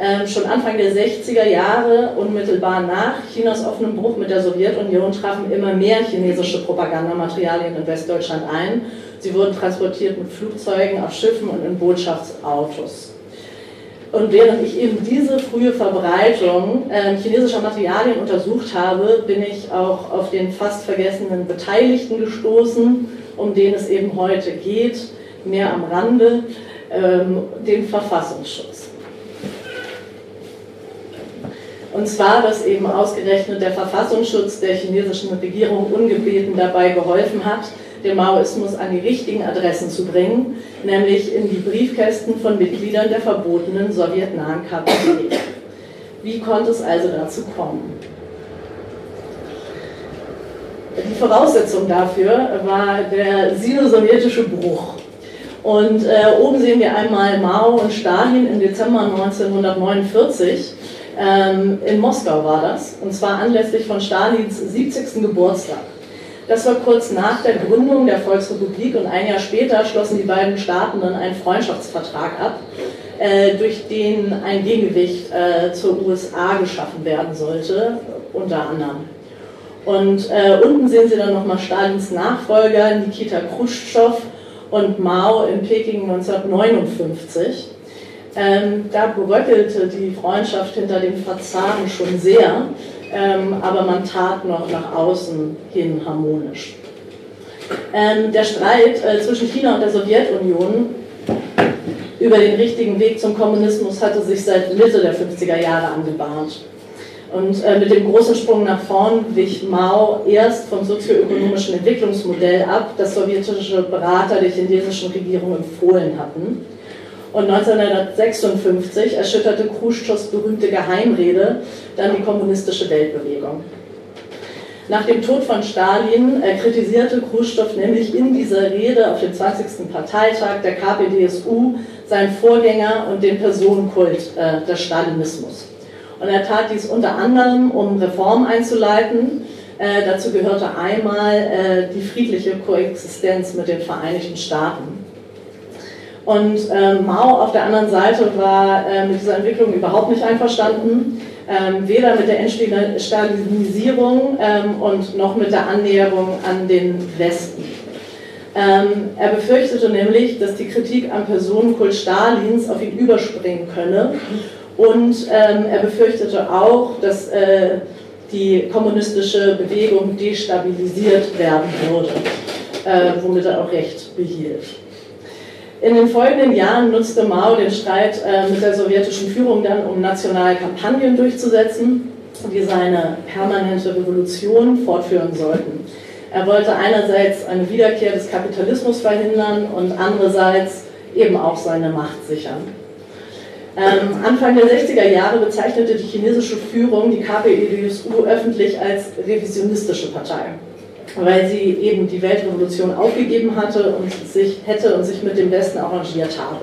ähm, schon Anfang der 60er Jahre, unmittelbar nach Chinas offenem Bruch mit der Sowjetunion, trafen immer mehr chinesische Propagandamaterialien in Westdeutschland ein. Sie wurden transportiert mit Flugzeugen, auf Schiffen und in Botschaftsautos. Und während ich eben diese frühe Verbreitung äh, chinesischer Materialien untersucht habe, bin ich auch auf den fast vergessenen Beteiligten gestoßen, um den es eben heute geht, mehr am Rande, ähm, den Verfassungsschutz. Und zwar, dass eben ausgerechnet der Verfassungsschutz der chinesischen Regierung ungebeten dabei geholfen hat, den Maoismus an die richtigen Adressen zu bringen, nämlich in die Briefkästen von Mitgliedern der verbotenen sowjetnahen KPD. Wie konnte es also dazu kommen? Die Voraussetzung dafür war der sino-sowjetische Bruch. Und äh, oben sehen wir einmal Mao und Stalin im Dezember 1949. Ähm, in Moskau war das, und zwar anlässlich von Stalins 70. Geburtstag. Das war kurz nach der Gründung der Volksrepublik und ein Jahr später schlossen die beiden Staaten dann einen Freundschaftsvertrag ab, äh, durch den ein Gegengewicht äh, zur USA geschaffen werden sollte, unter anderem. Und äh, unten sehen Sie dann nochmal Stalins Nachfolger Nikita Khrushchev und Mao in Peking 1959. Ähm, da bröckelte die Freundschaft hinter den Fassaden schon sehr ähm, aber man tat noch nach außen hin harmonisch. Ähm, der Streit äh, zwischen China und der Sowjetunion über den richtigen Weg zum Kommunismus hatte sich seit Mitte der 50er Jahre angebahnt. Und äh, mit dem großen Sprung nach vorn wich Mao erst vom sozioökonomischen Entwicklungsmodell ab, das sowjetische Berater der chinesischen Regierung empfohlen hatten. Und 1956 erschütterte Khrushchevs berühmte Geheimrede dann die kommunistische Weltbewegung. Nach dem Tod von Stalin äh, kritisierte Khrushchev nämlich in dieser Rede auf dem 20. Parteitag der KPDSU seinen Vorgänger und den Personenkult äh, des Stalinismus. Und er tat dies unter anderem, um Reformen einzuleiten. Äh, dazu gehörte einmal äh, die friedliche Koexistenz mit den Vereinigten Staaten. Und äh, Mao auf der anderen Seite war äh, mit dieser Entwicklung überhaupt nicht einverstanden, ähm, weder mit der Entstalinisierung ähm, und noch mit der Annäherung an den Westen. Ähm, er befürchtete nämlich, dass die Kritik am Personenkult Stalins auf ihn überspringen könne und ähm, er befürchtete auch, dass äh, die kommunistische Bewegung destabilisiert werden würde, äh, womit er auch recht behielt. In den folgenden Jahren nutzte Mao den Streit äh, mit der sowjetischen Führung dann, um nationale Kampagnen durchzusetzen, die seine permanente Revolution fortführen sollten. Er wollte einerseits eine Wiederkehr des Kapitalismus verhindern und andererseits eben auch seine Macht sichern. Ähm, Anfang der 60er Jahre bezeichnete die chinesische Führung die KPDSU öffentlich als revisionistische Partei weil sie eben die Weltrevolution aufgegeben hatte und sich hätte und sich mit dem Westen arrangiert habe.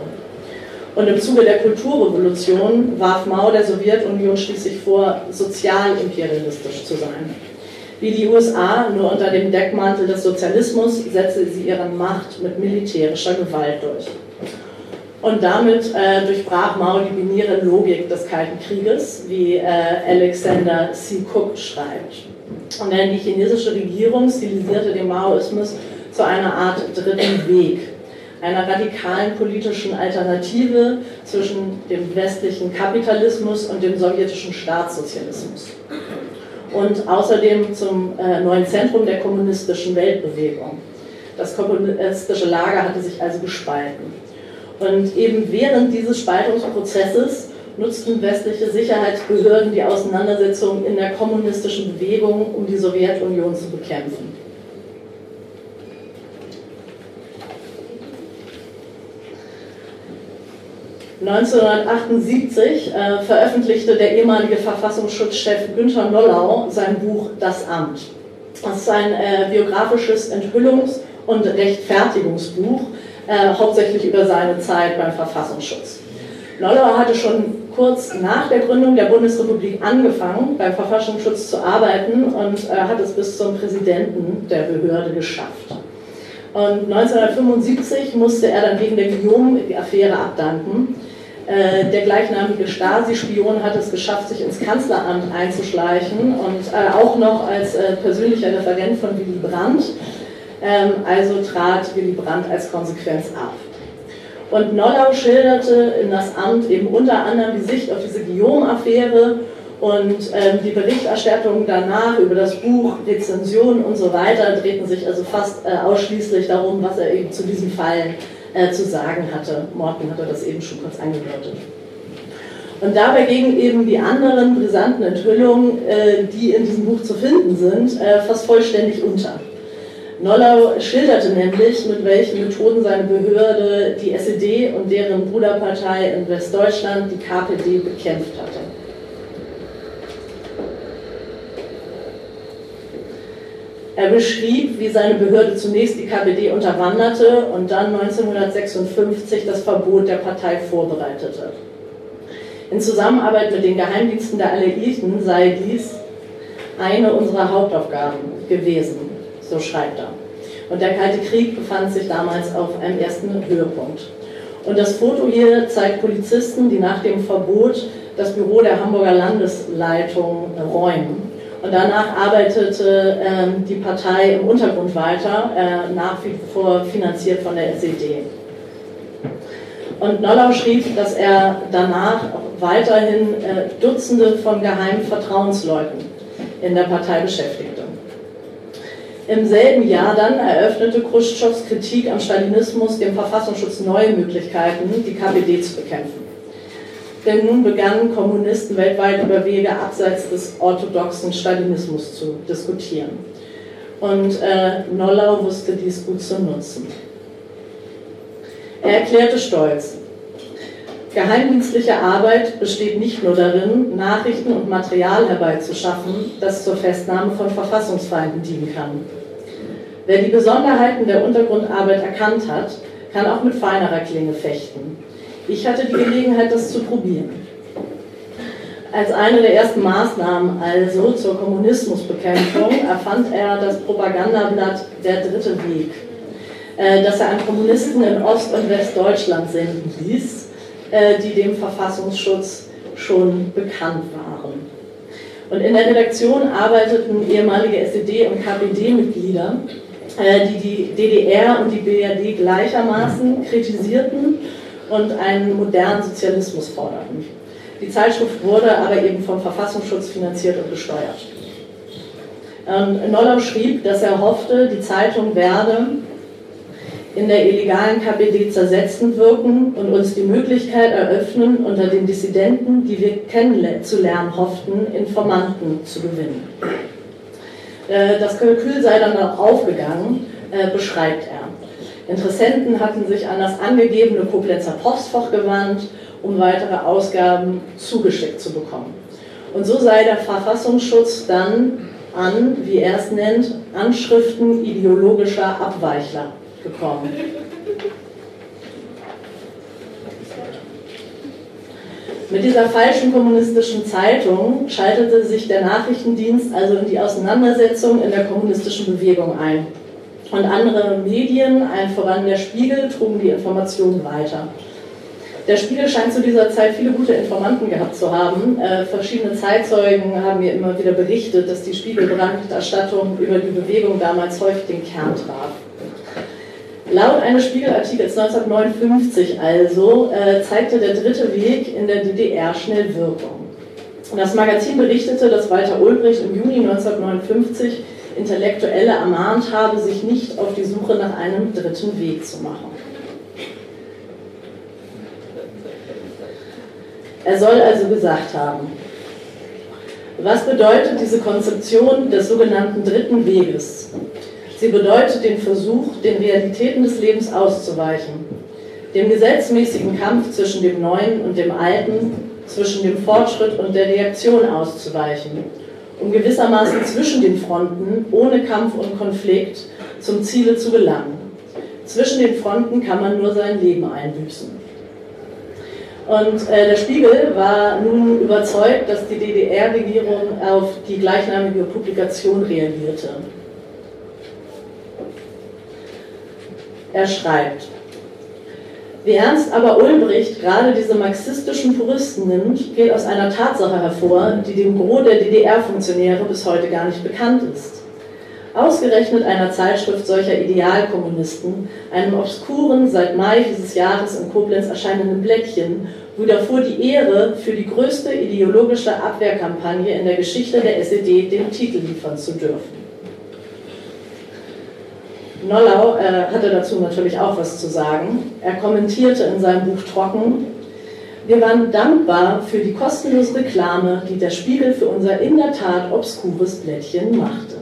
Und im Zuge der Kulturrevolution warf Mao der Sowjetunion schließlich vor, sozialimperialistisch zu sein. Wie die USA, nur unter dem Deckmantel des Sozialismus, setzte sie ihre Macht mit militärischer Gewalt durch. Und damit äh, durchbrach Mao die binäre Logik des Kalten Krieges, wie äh, Alexander C. Cook schreibt. Und denn die chinesische Regierung stilisierte den Maoismus zu einer Art dritten Weg, einer radikalen politischen Alternative zwischen dem westlichen Kapitalismus und dem sowjetischen Staatssozialismus. Und außerdem zum äh, neuen Zentrum der kommunistischen Weltbewegung. Das kommunistische Lager hatte sich also gespalten. Und eben während dieses Spaltungsprozesses nutzten westliche Sicherheitsbehörden die Auseinandersetzung in der kommunistischen Bewegung, um die Sowjetunion zu bekämpfen. 1978 äh, veröffentlichte der ehemalige Verfassungsschutzchef Günther Nollau sein Buch Das Amt. Das ist ein äh, biografisches Enthüllungs- und Rechtfertigungsbuch, äh, hauptsächlich über seine Zeit beim Verfassungsschutz. Nollau hatte schon kurz nach der Gründung der Bundesrepublik angefangen, beim Verfassungsschutz zu arbeiten und äh, hat es bis zum Präsidenten der Behörde geschafft. Und 1975 musste er dann wegen der Guillaume-Affäre abdanken. Äh, der gleichnamige Stasi-Spion hat es geschafft, sich ins Kanzleramt einzuschleichen und äh, auch noch als äh, persönlicher Referent von Willy Brandt. Ähm, also trat Willy Brandt als Konsequenz ab. Und Nollau schilderte in das Amt eben unter anderem die Sicht auf diese Guillaume-Affäre und ähm, die Berichterstattung danach über das Buch, Rezensionen und so weiter drehten sich also fast äh, ausschließlich darum, was er eben zu diesen Fallen äh, zu sagen hatte. Morten hatte das eben schon kurz angedeutet. Und dabei gingen eben die anderen brisanten Enthüllungen, äh, die in diesem Buch zu finden sind, äh, fast vollständig unter. Nollau schilderte nämlich, mit welchen Methoden seine Behörde die SED und deren Bruderpartei in Westdeutschland, die KPD, bekämpft hatte. Er beschrieb, wie seine Behörde zunächst die KPD unterwanderte und dann 1956 das Verbot der Partei vorbereitete. In Zusammenarbeit mit den Geheimdiensten der Alliierten sei dies eine unserer Hauptaufgaben gewesen so schreibt er. Und der Kalte Krieg befand sich damals auf einem ersten Höhepunkt. Und das Foto hier zeigt Polizisten, die nach dem Verbot das Büro der Hamburger Landesleitung räumen. Und danach arbeitete äh, die Partei im Untergrund weiter, äh, nach wie vor finanziert von der SED. Und Nollau schrieb, dass er danach weiterhin äh, Dutzende von geheimen Vertrauensleuten in der Partei beschäftigte. Im selben Jahr dann eröffnete Khrushchevs Kritik am Stalinismus dem Verfassungsschutz neue Möglichkeiten, die KPD zu bekämpfen. Denn nun begannen Kommunisten weltweit über Wege abseits des orthodoxen Stalinismus zu diskutieren. Und äh, Nollau wusste dies gut zu nutzen. Er erklärte stolz, Geheimdienstliche Arbeit besteht nicht nur darin, Nachrichten und Material herbeizuschaffen, das zur Festnahme von Verfassungsfeinden dienen kann. Wer die Besonderheiten der Untergrundarbeit erkannt hat, kann auch mit feinerer Klinge fechten. Ich hatte die Gelegenheit, das zu probieren. Als eine der ersten Maßnahmen also zur Kommunismusbekämpfung erfand er das Propagandablatt Der Dritte Weg, äh, das er an Kommunisten in Ost- und Westdeutschland senden ließ, äh, die dem Verfassungsschutz schon bekannt waren. Und in der Redaktion arbeiteten ehemalige SED- und KPD-Mitglieder, die die DDR und die BRD gleichermaßen kritisierten und einen modernen Sozialismus forderten. Die Zeitschrift wurde aber eben vom Verfassungsschutz finanziert und gesteuert. Nollau schrieb, dass er hoffte, die Zeitung werde in der illegalen KPD zersetzend wirken und uns die Möglichkeit eröffnen, unter den Dissidenten, die wir kennenzulernen hofften, Informanten zu gewinnen. Äh, das Kalkül sei dann auch aufgegangen, äh, beschreibt er. Interessenten hatten sich an das angegebene Koblenzer Postfach gewandt, um weitere Ausgaben zugeschickt zu bekommen. Und so sei der Verfassungsschutz dann an, wie er es nennt, Anschriften ideologischer Abweichler gekommen. Mit dieser falschen kommunistischen Zeitung schaltete sich der Nachrichtendienst also in die Auseinandersetzung in der kommunistischen Bewegung ein. Und andere Medien, allen voran der Spiegel, trugen die Informationen weiter. Der Spiegel scheint zu dieser Zeit viele gute Informanten gehabt zu haben. Äh, verschiedene Zeitzeugen haben mir immer wieder berichtet, dass die Spiegelberichterstattung über die Bewegung damals häufig den Kern traf. Laut eines Spiegelartikels 1959 also äh, zeigte der dritte Weg in der DDR schnell Wirkung. Das Magazin berichtete, dass Walter Ulbricht im Juni 1959 Intellektuelle ermahnt habe, sich nicht auf die Suche nach einem dritten Weg zu machen. Er soll also gesagt haben, was bedeutet diese Konzeption des sogenannten dritten Weges? Sie bedeutet den Versuch, den Realitäten des Lebens auszuweichen, dem gesetzmäßigen Kampf zwischen dem Neuen und dem Alten, zwischen dem Fortschritt und der Reaktion auszuweichen, um gewissermaßen zwischen den Fronten, ohne Kampf und Konflikt, zum Ziele zu gelangen. Zwischen den Fronten kann man nur sein Leben einbüßen. Und äh, der Spiegel war nun überzeugt, dass die DDR-Regierung auf die gleichnamige Publikation reagierte. Er schreibt, wie ernst aber Ulbricht gerade diese marxistischen Puristen nimmt, geht aus einer Tatsache hervor, die dem Gros der DDR-Funktionäre bis heute gar nicht bekannt ist. Ausgerechnet einer Zeitschrift solcher Idealkommunisten, einem obskuren, seit Mai dieses Jahres in Koblenz erscheinenden Blättchen, widerfuhr die Ehre, für die größte ideologische Abwehrkampagne in der Geschichte der SED den Titel liefern zu dürfen. Nollau äh, hatte dazu natürlich auch was zu sagen. Er kommentierte in seinem Buch Trocken, wir waren dankbar für die kostenlose Reklame, die der Spiegel für unser in der Tat obskures Blättchen machte.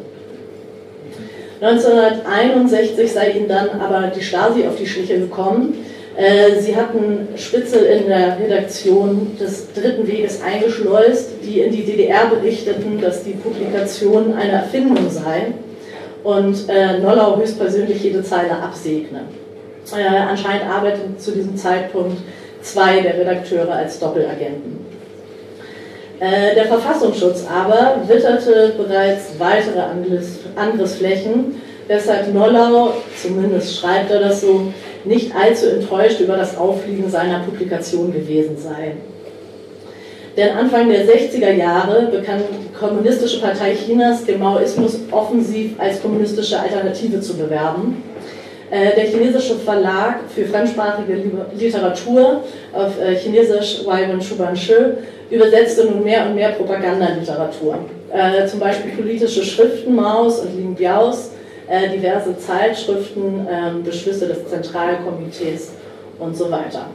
1961 sei ihnen dann aber die Stasi auf die Schliche gekommen. Äh, sie hatten Spitzel in der Redaktion des Dritten Weges eingeschleust, die in die DDR berichteten, dass die Publikation eine Erfindung sei und äh, Nollau höchstpersönlich jede Zeile absegne. Äh, anscheinend arbeiteten zu diesem Zeitpunkt zwei der Redakteure als Doppelagenten. Äh, der Verfassungsschutz aber witterte bereits weitere Angriffsflächen, weshalb Nollau, zumindest schreibt er das so, nicht allzu enttäuscht über das Auffliegen seiner Publikation gewesen sei. Denn Anfang der 60er Jahre begann die Kommunistische Partei Chinas den Maoismus offensiv als kommunistische Alternative zu bewerben. Äh, der chinesische Verlag für fremdsprachige Literatur auf äh, Chinesisch Waiwen Shubanshi übersetzte nun mehr und mehr Propagandaliteratur. Äh, zum Beispiel politische Schriften Maos und Lin Biaos, diverse Zeitschriften, ähm, Beschlüsse des Zentralkomitees und so weiter.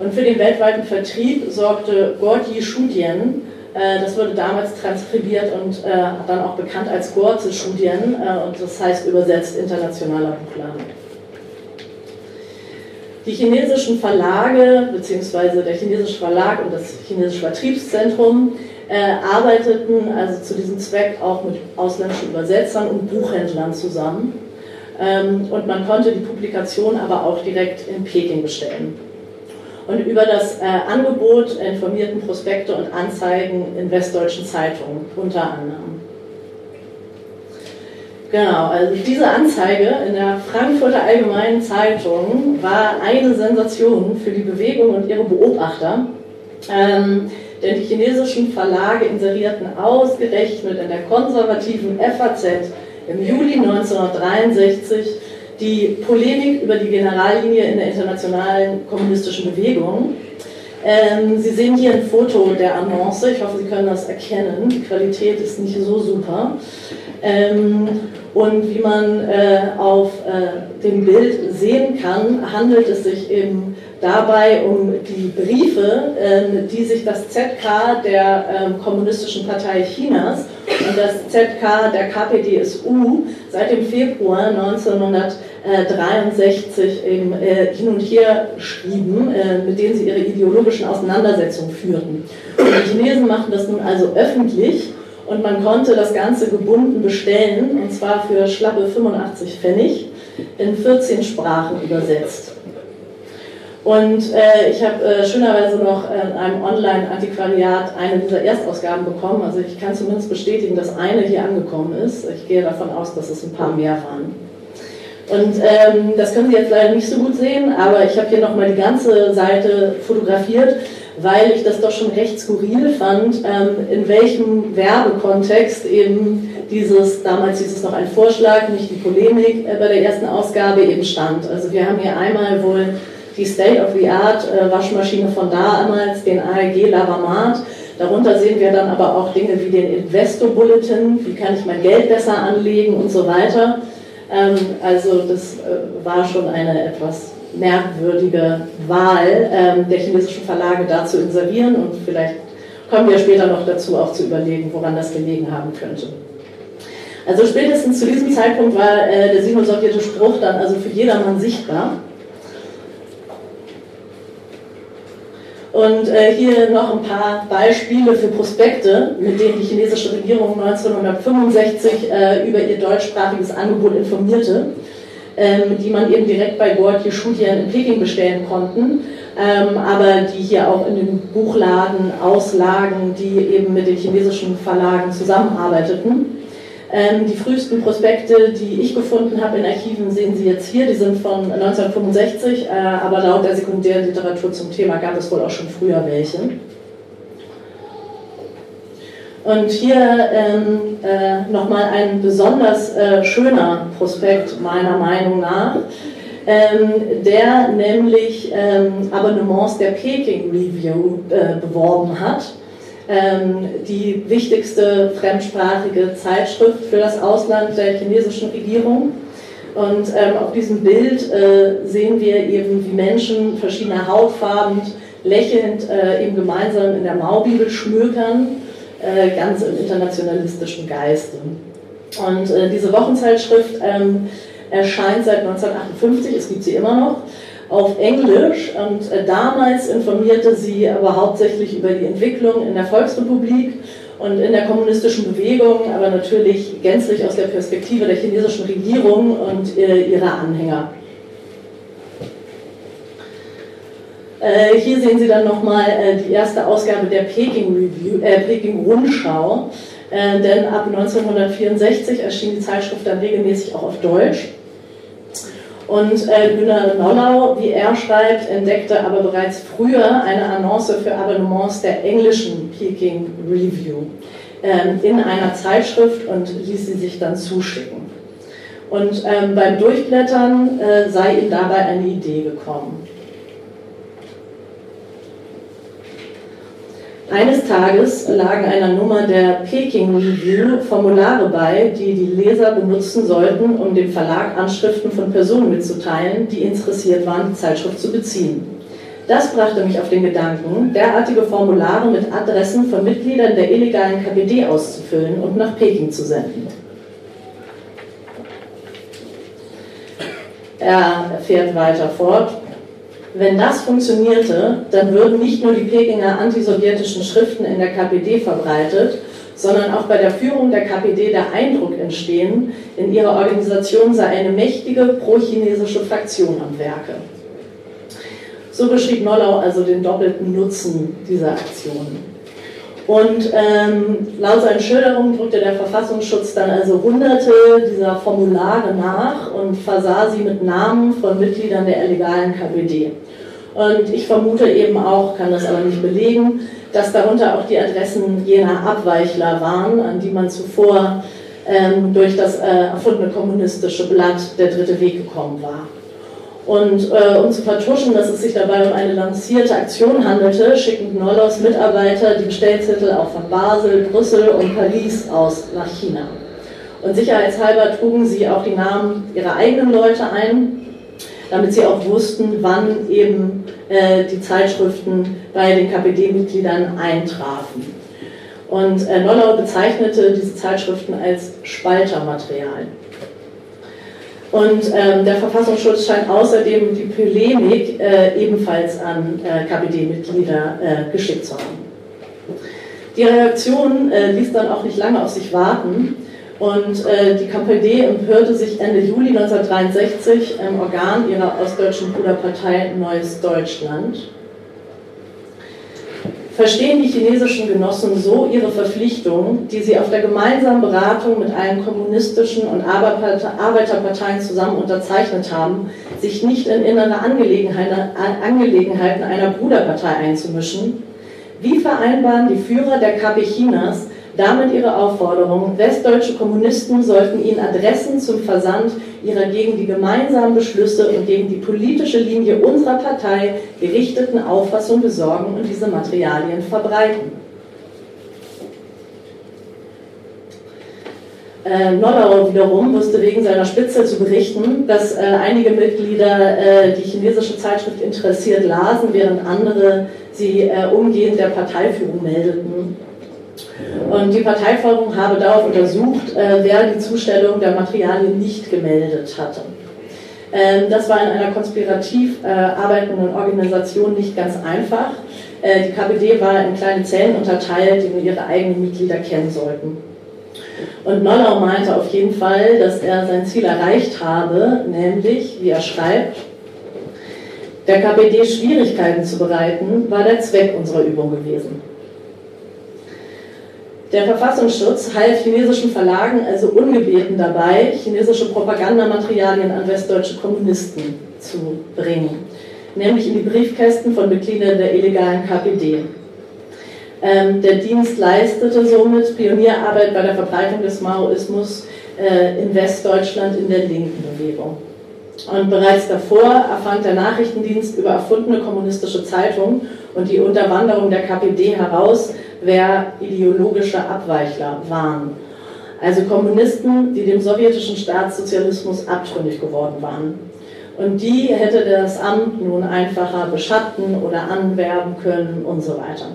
Und für den weltweiten Vertrieb sorgte Gorki Shudien, äh, das wurde damals transkribiert und äh, dann auch bekannt als Gorze Shudien, äh, und das heißt übersetzt internationaler Buchladen. Die chinesischen Verlage, beziehungsweise der chinesische Verlag und das chinesische Vertriebszentrum arbeiteten also zu diesem Zweck auch mit ausländischen Übersetzern und Buchhändlern zusammen. Ähm, und man konnte die Publikation aber auch direkt in Peking bestellen und über das äh, Angebot informierten Prospekte und Anzeigen in westdeutschen Zeitungen unter anderem. Genau, also diese Anzeige in der Frankfurter Allgemeinen Zeitung war eine Sensation für die Bewegung und ihre Beobachter. Ähm, denn die chinesischen Verlage inserierten ausgerechnet in der konservativen FAZ im Juli 1963 die Polemik über die Generallinie in der internationalen kommunistischen Bewegung. Ähm, Sie sehen hier ein Foto der Annonce, ich hoffe, Sie können das erkennen. Die Qualität ist nicht so super. Ähm, und wie man äh, auf äh, dem Bild sehen kann, handelt es sich eben dabei um die Briefe, äh, die sich das ZK der ähm, Kommunistischen Partei Chinas und das ZK der KPDSU seit dem Februar 1963 eben, äh, hin und her schrieben, äh, mit denen sie ihre ideologischen Auseinandersetzungen führten. Und die Chinesen machten das nun also öffentlich und man konnte das Ganze gebunden bestellen, und zwar für schlappe 85 Pfennig, in 14 Sprachen übersetzt. Und äh, ich habe äh, schönerweise noch in einem Online-Antiquariat eine dieser Erstausgaben bekommen. Also ich kann zumindest bestätigen, dass eine hier angekommen ist. Ich gehe davon aus, dass es ein paar mehr waren. Und ähm, das können Sie jetzt leider nicht so gut sehen, aber ich habe hier nochmal die ganze Seite fotografiert, weil ich das doch schon recht skurril fand, ähm, in welchem Werbekontext eben dieses, damals hieß es noch ein Vorschlag, nicht die Polemik äh, bei der ersten Ausgabe eben stand. Also wir haben hier einmal wohl die State-of-the-Art-Waschmaschine von damals, den AEG Lavamat. Darunter sehen wir dann aber auch Dinge wie den Investor Bulletin, wie kann ich mein Geld besser anlegen und so weiter. Ähm, also das äh, war schon eine etwas merkwürdige Wahl ähm, der chinesischen Verlage da zu inserieren und vielleicht kommen wir später noch dazu, auch zu überlegen, woran das gelegen haben könnte. Also spätestens zu diesem Zeitpunkt war äh, der sino-sowjetische Spruch dann also für jedermann sichtbar. Und äh, hier noch ein paar Beispiele für Prospekte, mit denen die chinesische Regierung 1965 äh, über ihr deutschsprachiges Angebot informierte, ähm, die man eben direkt bei Guotie Shudian in Peking bestellen konnten, ähm, aber die hier auch in den Buchladen auslagen, die eben mit den chinesischen Verlagen zusammenarbeiteten. Ähm, die frühesten Prospekte, die ich gefunden habe in Archiven, sehen Sie jetzt hier. Die sind von 1965, äh, aber laut der Sekundärliteratur zum Thema gab es wohl auch schon früher welche. Und hier ähm, äh, nochmal ein besonders äh, schöner Prospekt meiner Meinung nach, ähm, der nämlich ähm, Abonnements der Peking Review äh, beworben hat die wichtigste fremdsprachige Zeitschrift für das Ausland der chinesischen Regierung. Und ähm, auf diesem Bild äh, sehen wir eben, wie Menschen verschiedener Hautfarben lächelnd äh, eben gemeinsam in der Maubibel schmökern, äh, ganz im internationalistischen Geiste. Und äh, diese Wochenzeitschrift ähm, erscheint seit 1958, es gibt sie immer noch, auf Englisch und äh, damals informierte sie aber hauptsächlich über die Entwicklung in der Volksrepublik und in der kommunistischen Bewegung, aber natürlich gänzlich aus der Perspektive der chinesischen Regierung und äh, ihrer Anhänger. Äh, hier sehen Sie dann nochmal die erste Ausgabe der Peking, Review, äh, Peking Rundschau, denn ab 1964 erschien die Zeitschrift dann regelmäßig auch auf Deutsch. Und äh, Nollau, wie er schreibt, entdeckte aber bereits früher eine Annonce für Abonnements der englischen Peking Review ähm, in einer Zeitschrift und ließ sie sich dann zuschicken. Und ähm, beim Durchblättern äh, sei ihm dabei eine Idee gekommen. Eines Tages lagen einer Nummer der Peking Review Formulare bei, die die Leser benutzen sollten, um dem Verlag Anschriften von Personen mitzuteilen, die interessiert waren, die Zeitschrift zu beziehen. Das brachte mich auf den Gedanken, derartige Formulare mit Adressen von Mitgliedern der illegalen KPD auszufüllen und nach Peking zu senden. Er fährt weiter fort. Wenn das funktionierte, dann würden nicht nur die Pekinger antisowjetischen Schriften in der KPD verbreitet, sondern auch bei der Führung der KPD der Eindruck entstehen, in ihrer Organisation sei eine mächtige pro-chinesische Fraktion am Werke. So beschrieb Nollau also den doppelten Nutzen dieser Aktionen. Und ähm, laut seinen Schilderungen drückte der Verfassungsschutz dann also hunderte dieser Formulare nach und versah sie mit Namen von Mitgliedern der illegalen KPD. Und ich vermute eben auch, kann das aber nicht belegen, dass darunter auch die Adressen jener Abweichler waren, an die man zuvor ähm, durch das äh, erfundene kommunistische Blatt Der Dritte Weg gekommen war. Und äh, um zu vertuschen, dass es sich dabei um eine lancierte Aktion handelte, schickten Nollos Mitarbeiter die Bestellzettel auch von Basel, Brüssel und Paris aus nach China. Und sicherheitshalber trugen sie auch die Namen ihrer eigenen Leute ein, damit sie auch wussten, wann eben äh, die Zeitschriften bei den KPD-Mitgliedern eintrafen. Und äh, Nollau bezeichnete diese Zeitschriften als Spaltermaterial. Und ähm, der Verfassungsschutz scheint außerdem die Polemik äh, ebenfalls an äh, KPD-Mitglieder äh, geschickt zu haben. Die Reaktion äh, ließ dann auch nicht lange auf sich warten und äh, die KPD empörte sich Ende Juli 1963 im Organ ihrer ostdeutschen Bruderpartei Neues Deutschland. Verstehen die chinesischen Genossen so ihre Verpflichtung, die sie auf der gemeinsamen Beratung mit allen kommunistischen und Arbeiterparteien zusammen unterzeichnet haben, sich nicht in innere Angelegenheiten einer Bruderpartei einzumischen? Wie vereinbaren die Führer der KP Chinas damit ihre Aufforderung, westdeutsche Kommunisten sollten ihnen Adressen zum Versand ihrer gegen die gemeinsamen Beschlüsse und gegen die politische Linie unserer Partei gerichteten Auffassung besorgen und diese Materialien verbreiten. Äh, Nollau wiederum wusste wegen seiner Spitze zu berichten, dass äh, einige Mitglieder äh, die chinesische Zeitschrift interessiert lasen, während andere sie äh, umgehend der Parteiführung meldeten. Und die Parteiführung habe darauf untersucht, äh, wer die Zustellung der Materialien nicht gemeldet hatte. Ähm, das war in einer konspirativ äh, arbeitenden Organisation nicht ganz einfach. Äh, die KPD war in kleine Zellen unterteilt, die nur ihre eigenen Mitglieder kennen sollten. Und Nollau meinte auf jeden Fall, dass er sein Ziel erreicht habe, nämlich, wie er schreibt, der KPD Schwierigkeiten zu bereiten, war der Zweck unserer Übung gewesen. Der Verfassungsschutz half chinesischen Verlagen also ungebeten dabei, chinesische Propagandamaterialien an westdeutsche Kommunisten zu bringen, nämlich in die Briefkästen von Mitgliedern der illegalen KPD. Ähm, der Dienst leistete somit Pionierarbeit bei der Verbreitung des Maoismus äh, in Westdeutschland in der linken Bewegung. Und bereits davor erfand der Nachrichtendienst über erfundene kommunistische Zeitungen und die Unterwanderung der KPD heraus, wer ideologische Abweichler waren. Also Kommunisten, die dem sowjetischen Staatssozialismus abtrünnig geworden waren. Und die hätte das Amt nun einfacher beschatten oder anwerben können und so weiter.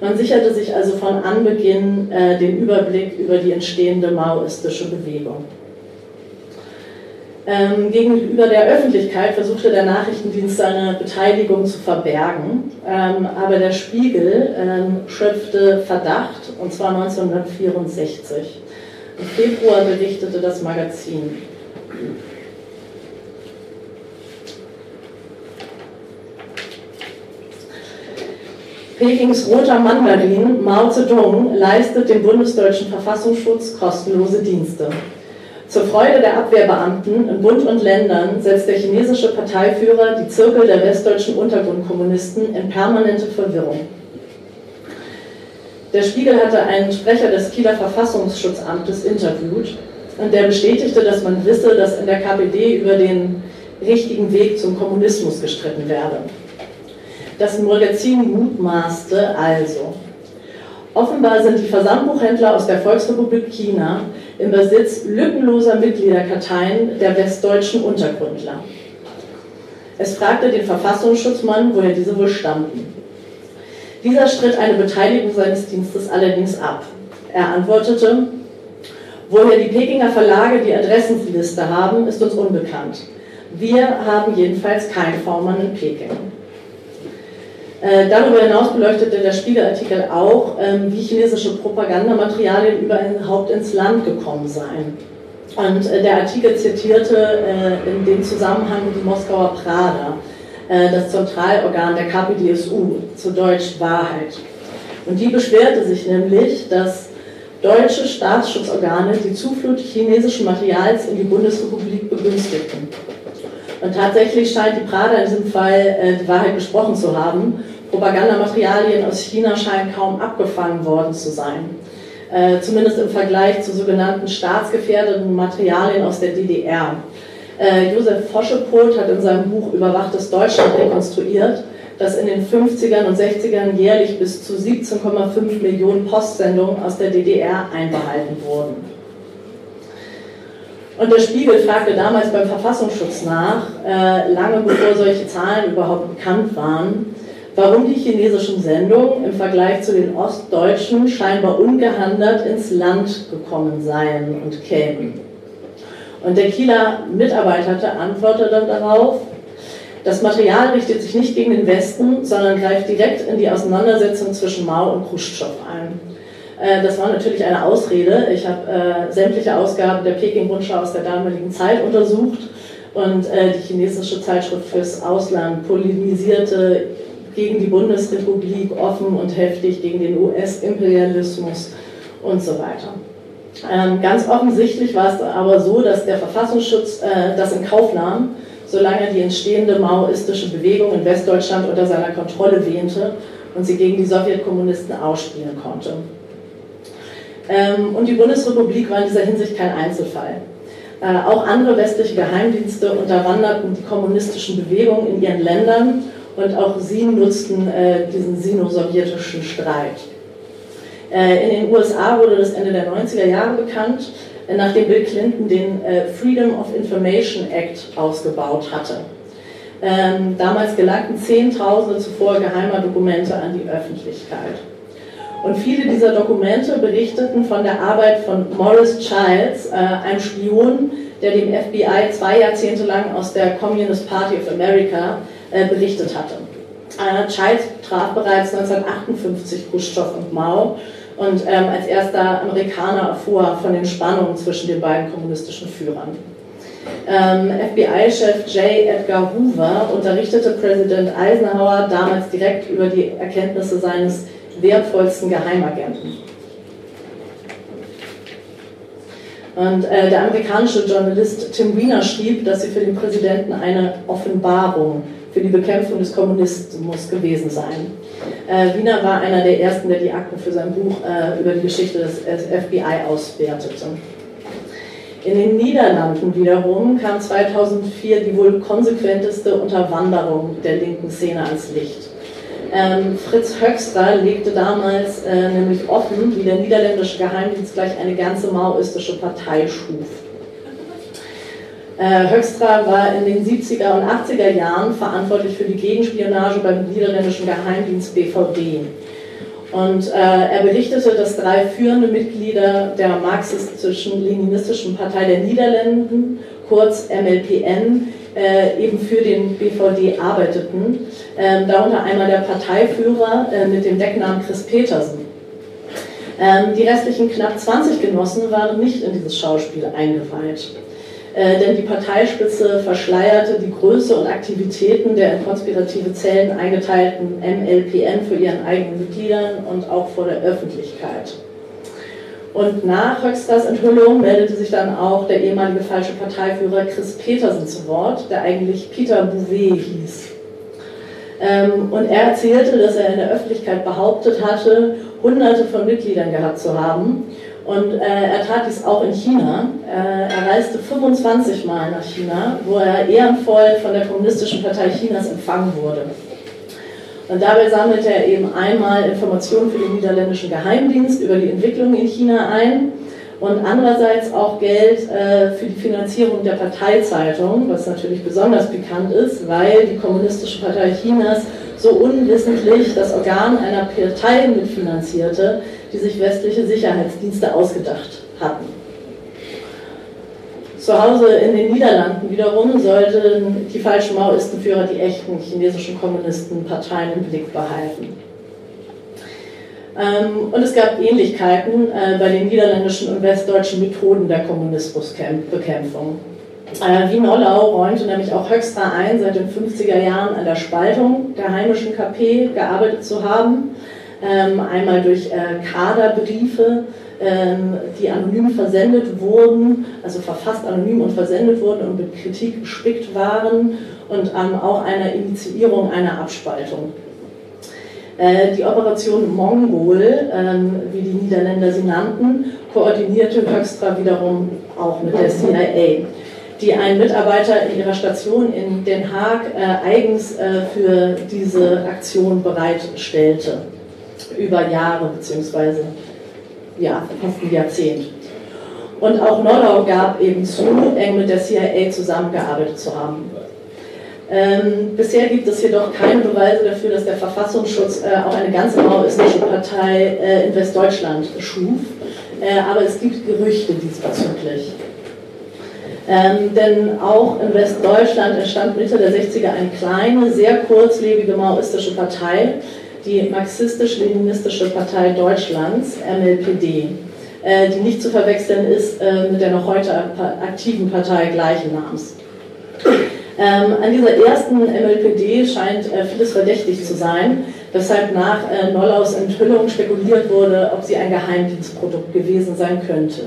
Man sicherte sich also von Anbeginn äh, den Überblick über die entstehende maoistische Bewegung. Ähm, gegenüber der Öffentlichkeit versuchte der Nachrichtendienst seine Beteiligung zu verbergen, ähm, aber der Spiegel ähm, schöpfte Verdacht, und zwar 1964. Im Februar berichtete das Magazin. Pekings roter Mandarin Mao Zedong leistet dem bundesdeutschen Verfassungsschutz kostenlose Dienste. Zur Freude der Abwehrbeamten in Bund und Ländern setzt der chinesische Parteiführer die Zirkel der westdeutschen Untergrundkommunisten in permanente Verwirrung. Der Spiegel hatte einen Sprecher des Kieler Verfassungsschutzamtes interviewt und der bestätigte, dass man wisse, dass in der KPD über den richtigen Weg zum Kommunismus gestritten werde. Das Magazin mutmaßte also, Offenbar sind die Versandbuchhändler aus der Volksrepublik China im Besitz lückenloser Mitgliederkarteien der westdeutschen Untergründler. Es fragte den Verfassungsschutzmann, woher diese wohl stammten. Dieser stritt eine Beteiligung seines Dienstes allerdings ab. Er antwortete, woher die Pekinger Verlage die Adressenliste haben, ist uns unbekannt. Wir haben jedenfalls keinen V-Mann in Peking. Äh, darüber hinaus beleuchtete der Spiegelartikel auch, ähm, wie chinesische Propagandamaterialien überhaupt ins Land gekommen seien. Und äh, der Artikel zitierte äh, in dem Zusammenhang die Moskauer Prada, das Zentralorgan der KPDSU, zu Deutsch Wahrheit. Und die beschwerte sich nämlich, dass deutsche Staatsschutzorgane die Zuflut chinesischen Materials in die Bundesrepublik begünstigten. Und tatsächlich scheint die Prada in diesem Fall die Wahrheit gesprochen zu haben. Propagandamaterialien aus China scheinen kaum abgefangen worden zu sein. Äh, zumindest im Vergleich zu sogenannten staatsgefährdeten Materialien aus der DDR. Äh, Josef Foschepot hat in seinem Buch Überwachtes Deutschland rekonstruiert, dass in den 50ern und 60ern jährlich bis zu 17,5 Millionen Postsendungen aus der DDR einbehalten wurden. Und der Spiegel fragte damals beim Verfassungsschutz nach, äh, lange bevor solche Zahlen überhaupt bekannt waren, warum die chinesischen Sendungen im Vergleich zu den ostdeutschen scheinbar ungehandelt ins Land gekommen seien und kämen. Und der Kieler Mitarbeiter antwortete darauf, das Material richtet sich nicht gegen den Westen, sondern greift direkt in die Auseinandersetzung zwischen Mao und Khrushchev ein. Äh, das war natürlich eine Ausrede. Ich habe äh, sämtliche Ausgaben der Peking-Rundschau aus der damaligen Zeit untersucht und äh, die chinesische Zeitschrift fürs Ausland polemisierte gegen die Bundesrepublik, offen und heftig gegen den US-Imperialismus und so weiter. Ähm, ganz offensichtlich war es aber so, dass der Verfassungsschutz äh, das in Kauf nahm, solange die entstehende maoistische Bewegung in Westdeutschland unter seiner Kontrolle wähnte und sie gegen die Sowjetkommunisten ausspielen konnte. Ähm, und die Bundesrepublik war in dieser Hinsicht kein Einzelfall. Äh, auch andere westliche Geheimdienste unterwanderten die kommunistischen Bewegungen in ihren Ländern und auch sie nutzten äh, diesen sino-sowjetischen Streit. Äh, in den USA wurde das Ende der 90er Jahre bekannt, nachdem Bill Clinton den Freedom of Information Act ausgebaut hatte. Ähm, damals gelangten Zehntausende zuvor geheimer Dokumente an die Öffentlichkeit. Und viele dieser Dokumente berichteten von der Arbeit von Morris Childs, äh, einem Spion, der dem FBI zwei Jahrzehnte lang aus der Communist Party of America äh, berichtet hatte. Äh, Childs traf bereits 1958 Khrushchev und Mao und ähm, als erster Amerikaner erfuhr von den Spannungen zwischen den beiden kommunistischen Führern. Ähm, FBI-Chef J. Edgar Hoover unterrichtete Präsident Eisenhower damals direkt über die Erkenntnisse seines wertvollsten Geheimagenten. Und äh, der amerikanische Journalist Tim Wiener schrieb, dass sie für den Präsidenten eine Offenbarung für die Bekämpfung des Kommunismus gewesen seien. Äh, Wiener war einer der ersten, der die Akten für sein Buch äh, über die Geschichte des FBI auswertete. In den Niederlanden wiederum kam 2004 die wohl konsequenteste Unterwanderung der linken Szene ans Licht. Ähm, Fritz Höxter legte damals äh, nämlich offen, wie der niederländische Geheimdienst gleich eine ganze maoistische Partei schuf. Äh, Höxtra war in den 70er und 80er Jahren verantwortlich für die Gegenspionage beim niederländischen Geheimdienst BVD. Und äh, er berichtete, dass drei führende Mitglieder der marxistischen-leninistischen Partei der Niederlanden, kurz MLPN, äh, eben für den BVD arbeiteten. Ähm, darunter einmal der Parteiführer äh, mit dem Decknamen Chris Petersen. Ähm, die restlichen knapp 20 Genossen waren nicht in dieses Schauspiel eingeweiht. Äh, denn die Parteispitze verschleierte die Größe und Aktivitäten der in konspirative Zellen eingeteilten MLPN für ihren eigenen Mitgliedern und auch vor der Öffentlichkeit. Und nach Höxters Enthüllung meldete sich dann auch der ehemalige falsche Parteiführer Chris Petersen zu Wort, der eigentlich Peter Bouvet hieß. Ähm, und er erzählte, dass er in der Öffentlichkeit behauptet hatte, hunderte von Mitgliedern gehabt zu haben. Und äh, er tat dies auch in China. Äh, er reiste 25 Mal nach China, wo er ehrenvoll von der Kommunistischen Partei Chinas empfangen wurde. Und dabei sammelte er eben einmal Informationen für den niederländischen Geheimdienst über die Entwicklung in China ein und andererseits auch Geld äh, für die Finanzierung der Parteizeitung, was natürlich besonders pikant ist, weil die Kommunistische Partei Chinas so unwissentlich das Organ einer Partei mitfinanzierte, die sich westliche Sicherheitsdienste ausgedacht hatten. Zu Hause in den Niederlanden wiederum sollten die falschen Maoistenführer die echten chinesischen Kommunistenparteien im Blick behalten. Ähm, und es gab Ähnlichkeiten äh, bei den niederländischen und westdeutschen Methoden der Kommunismusbekämpfung. Äh, Wien Ollau räumte nämlich auch Höxter ein, seit den 50er Jahren an der Spaltung der heimischen KP gearbeitet zu haben. Ähm, einmal durch äh, Kaderbriefe, ähm, die anonym versendet wurden, also verfasst anonym und versendet wurden und mit Kritik gespickt waren und auch einer Initiierung einer Abspaltung. Äh, die Operation Mongol, ähm, wie die Niederländer sie nannten, koordinierte Höxtra wiederum auch mit der CIA, die einen Mitarbeiter in ihrer Station in Den Haag äh, eigens äh, für diese Aktion bereitstellte, über Jahre beziehungsweise ja, fast ein Jahrzehnt. Und auch Nollau gab eben zu, eng mit der CIA zusammengearbeitet zu haben. Ähm, bisher gibt es jedoch keine Beweise dafür, dass der Verfassungsschutz äh, auch eine ganze maoistische Partei äh, in Westdeutschland schuf, äh, aber es gibt Gerüchte diesbezüglich. Ähm, denn auch in Westdeutschland entstand Mitte der 60er eine kleine, sehr kurzlebige maoistische Partei, die Marxistisch-Leninistische Partei Deutschlands, MLPD, äh, die nicht zu verwechseln ist äh, mit der noch heute aktiven Partei gleichen Namens. Ähm, an dieser ersten MLPD scheint äh, vieles verdächtig zu sein, weshalb nach äh, Nollaus Enthüllung spekuliert wurde, ob sie ein Geheimdienstprodukt gewesen sein könnte.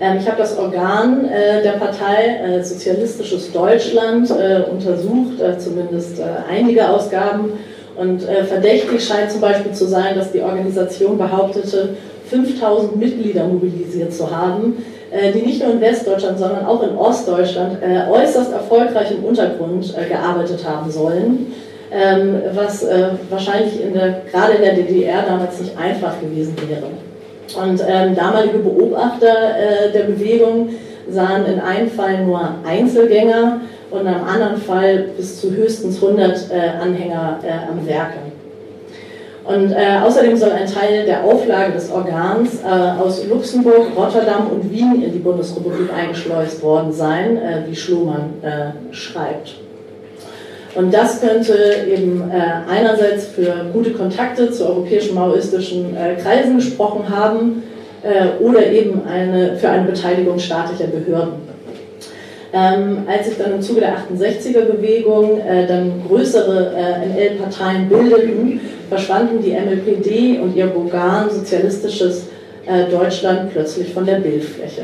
Ähm, ich habe das Organ äh, der Partei äh, Sozialistisches Deutschland äh, untersucht, äh, zumindest einige Ausgaben. Und verdächtig scheint zum Beispiel zu sein, dass die Organisation behauptete, 5000 Mitglieder mobilisiert zu haben, äh, die nicht nur in Westdeutschland, sondern auch in Ostdeutschland äh, äußerst erfolgreich im Untergrund äh, gearbeitet haben sollen, ähm, was wahrscheinlich in der, gerade in der DDR damals nicht einfach gewesen wäre. Und ähm, damalige Beobachter der Bewegung sahen in einem Fall nur Einzelgänger und im anderen Fall bis zu höchstens 100 Anhänger am Werke. Und äh, außerdem soll ein Teil der Auflage des Organs äh, aus Luxemburg, Rotterdam und Wien in die Bundesrepublik eingeschleust worden sein, äh, wie Schlumann äh, schreibt. Und das könnte eben äh, einerseits für gute Kontakte zu europäischen maoistischen äh, Kreisen gesprochen haben oder eben eine, für eine Beteiligung staatlicher Behörden. Ähm, als sich dann im Zuge der 68er-Bewegung äh, dann größere äh, NL-Parteien bildeten, verschwanden die MLPD und ihr Organ Sozialistisches äh, Deutschland plötzlich von der Bildfläche.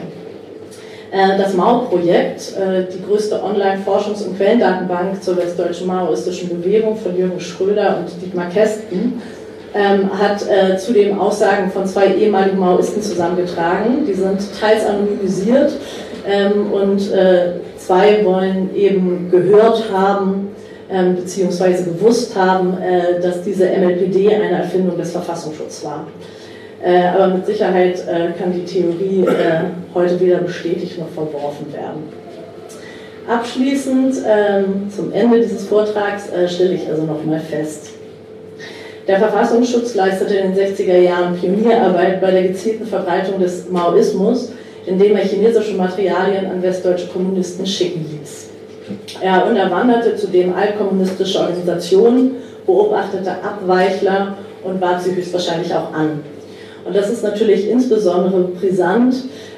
Äh, das MAU-Projekt, äh, die größte Online-Forschungs- und Quellendatenbank zur westdeutschen maoistischen Bewegung von Jürgen Schröder und Dietmar Kästen, ähm, hat äh, zudem Aussagen von zwei ehemaligen Maoisten zusammengetragen. Die sind teils anonymisiert ähm, und zwei wollen eben gehört haben, ähm, beziehungsweise gewusst haben, dass diese MLPD eine Erfindung des Verfassungsschutzes war. Äh, aber mit Sicherheit äh, kann die Theorie äh, heute weder bestätigt noch verworfen werden. Abschließend ähm, zum Ende dieses Vortrags äh, stelle ich also nochmal fest. Der Verfassungsschutz leistete in den 60er Jahren Pionierarbeit bei der gezielten Verbreitung des Maoismus, indem er chinesische Materialien an westdeutsche Kommunisten schicken ließ. Er unterwanderte zudem altkommunistische Organisationen, beobachtete Abweichler und bat sie höchstwahrscheinlich auch an. Und das ist natürlich insbesondere brisant,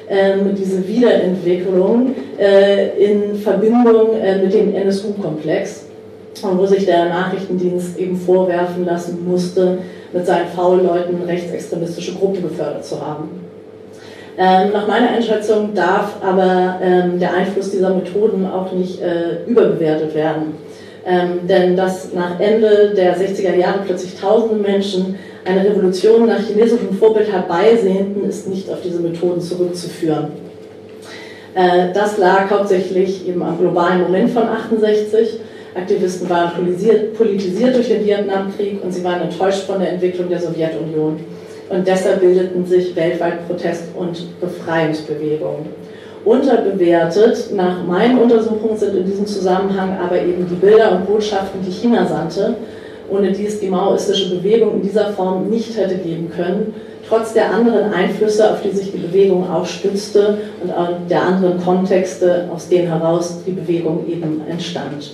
äh, diese Wiederentwicklung äh, in Verbindung äh, mit dem NSU-Komplex, wo sich der Nachrichtendienst eben vorwerfen lassen musste, mit seinen V-Leuten rechtsextremistische Gruppen gefördert zu haben. Ähm, nach meiner Einschätzung darf aber ähm, der Einfluss dieser Methoden auch nicht äh, überbewertet werden. Ähm, denn dass nach Ende der 60er Jahre plötzlich tausende Menschen eine Revolution nach chinesischem Vorbild herbeisehnten, ist nicht auf diese Methoden zurückzuführen. Äh, das lag hauptsächlich eben am globalen Moment von 68. Aktivisten waren politisiert, politisiert durch den Vietnamkrieg und sie waren enttäuscht von der Entwicklung der Sowjetunion. Und deshalb bildeten sich weltweit Protest- und Befreiungsbewegungen. Unterbewertet nach meinen Untersuchungen sind in diesem Zusammenhang aber eben die Bilder und Botschaften, die China sandte, ohne die es die maoistische Bewegung in dieser Form nicht hätte geben können, trotz der anderen Einflüsse, auf die sich die Bewegung auch stützte und der anderen Kontexte, aus denen heraus die Bewegung eben entstand.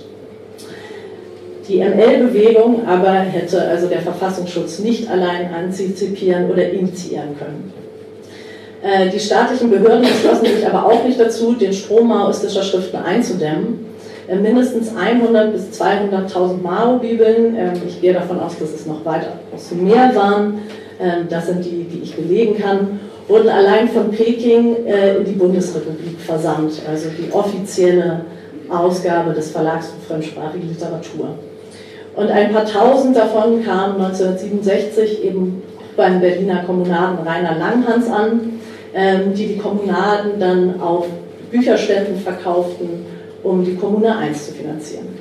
Die ML-Bewegung aber hätte also der Verfassungsschutz nicht allein antizipieren oder initiieren können. Äh, die staatlichen Behörden entschlossen sich aber auch nicht dazu, den Strom maoistischer Schriften einzudämmen. Äh, mindestens 100 bis 200.000 Mao-Bibeln, ähm, ich gehe davon aus, dass es noch weitaus mehr waren, ähm, das sind die, die ich belegen kann, wurden allein von Peking äh, in die Bundesrepublik versandt, also die offizielle Ausgabe des Verlags für fremdsprachige Literatur. Und ein paar tausend davon kamen 1967 eben beim Berliner Kommunaden Rainer Langhans an, ähm, die die Kommunaden dann auf Bücherständen verkauften, um die Kommune 1 zu finanzieren.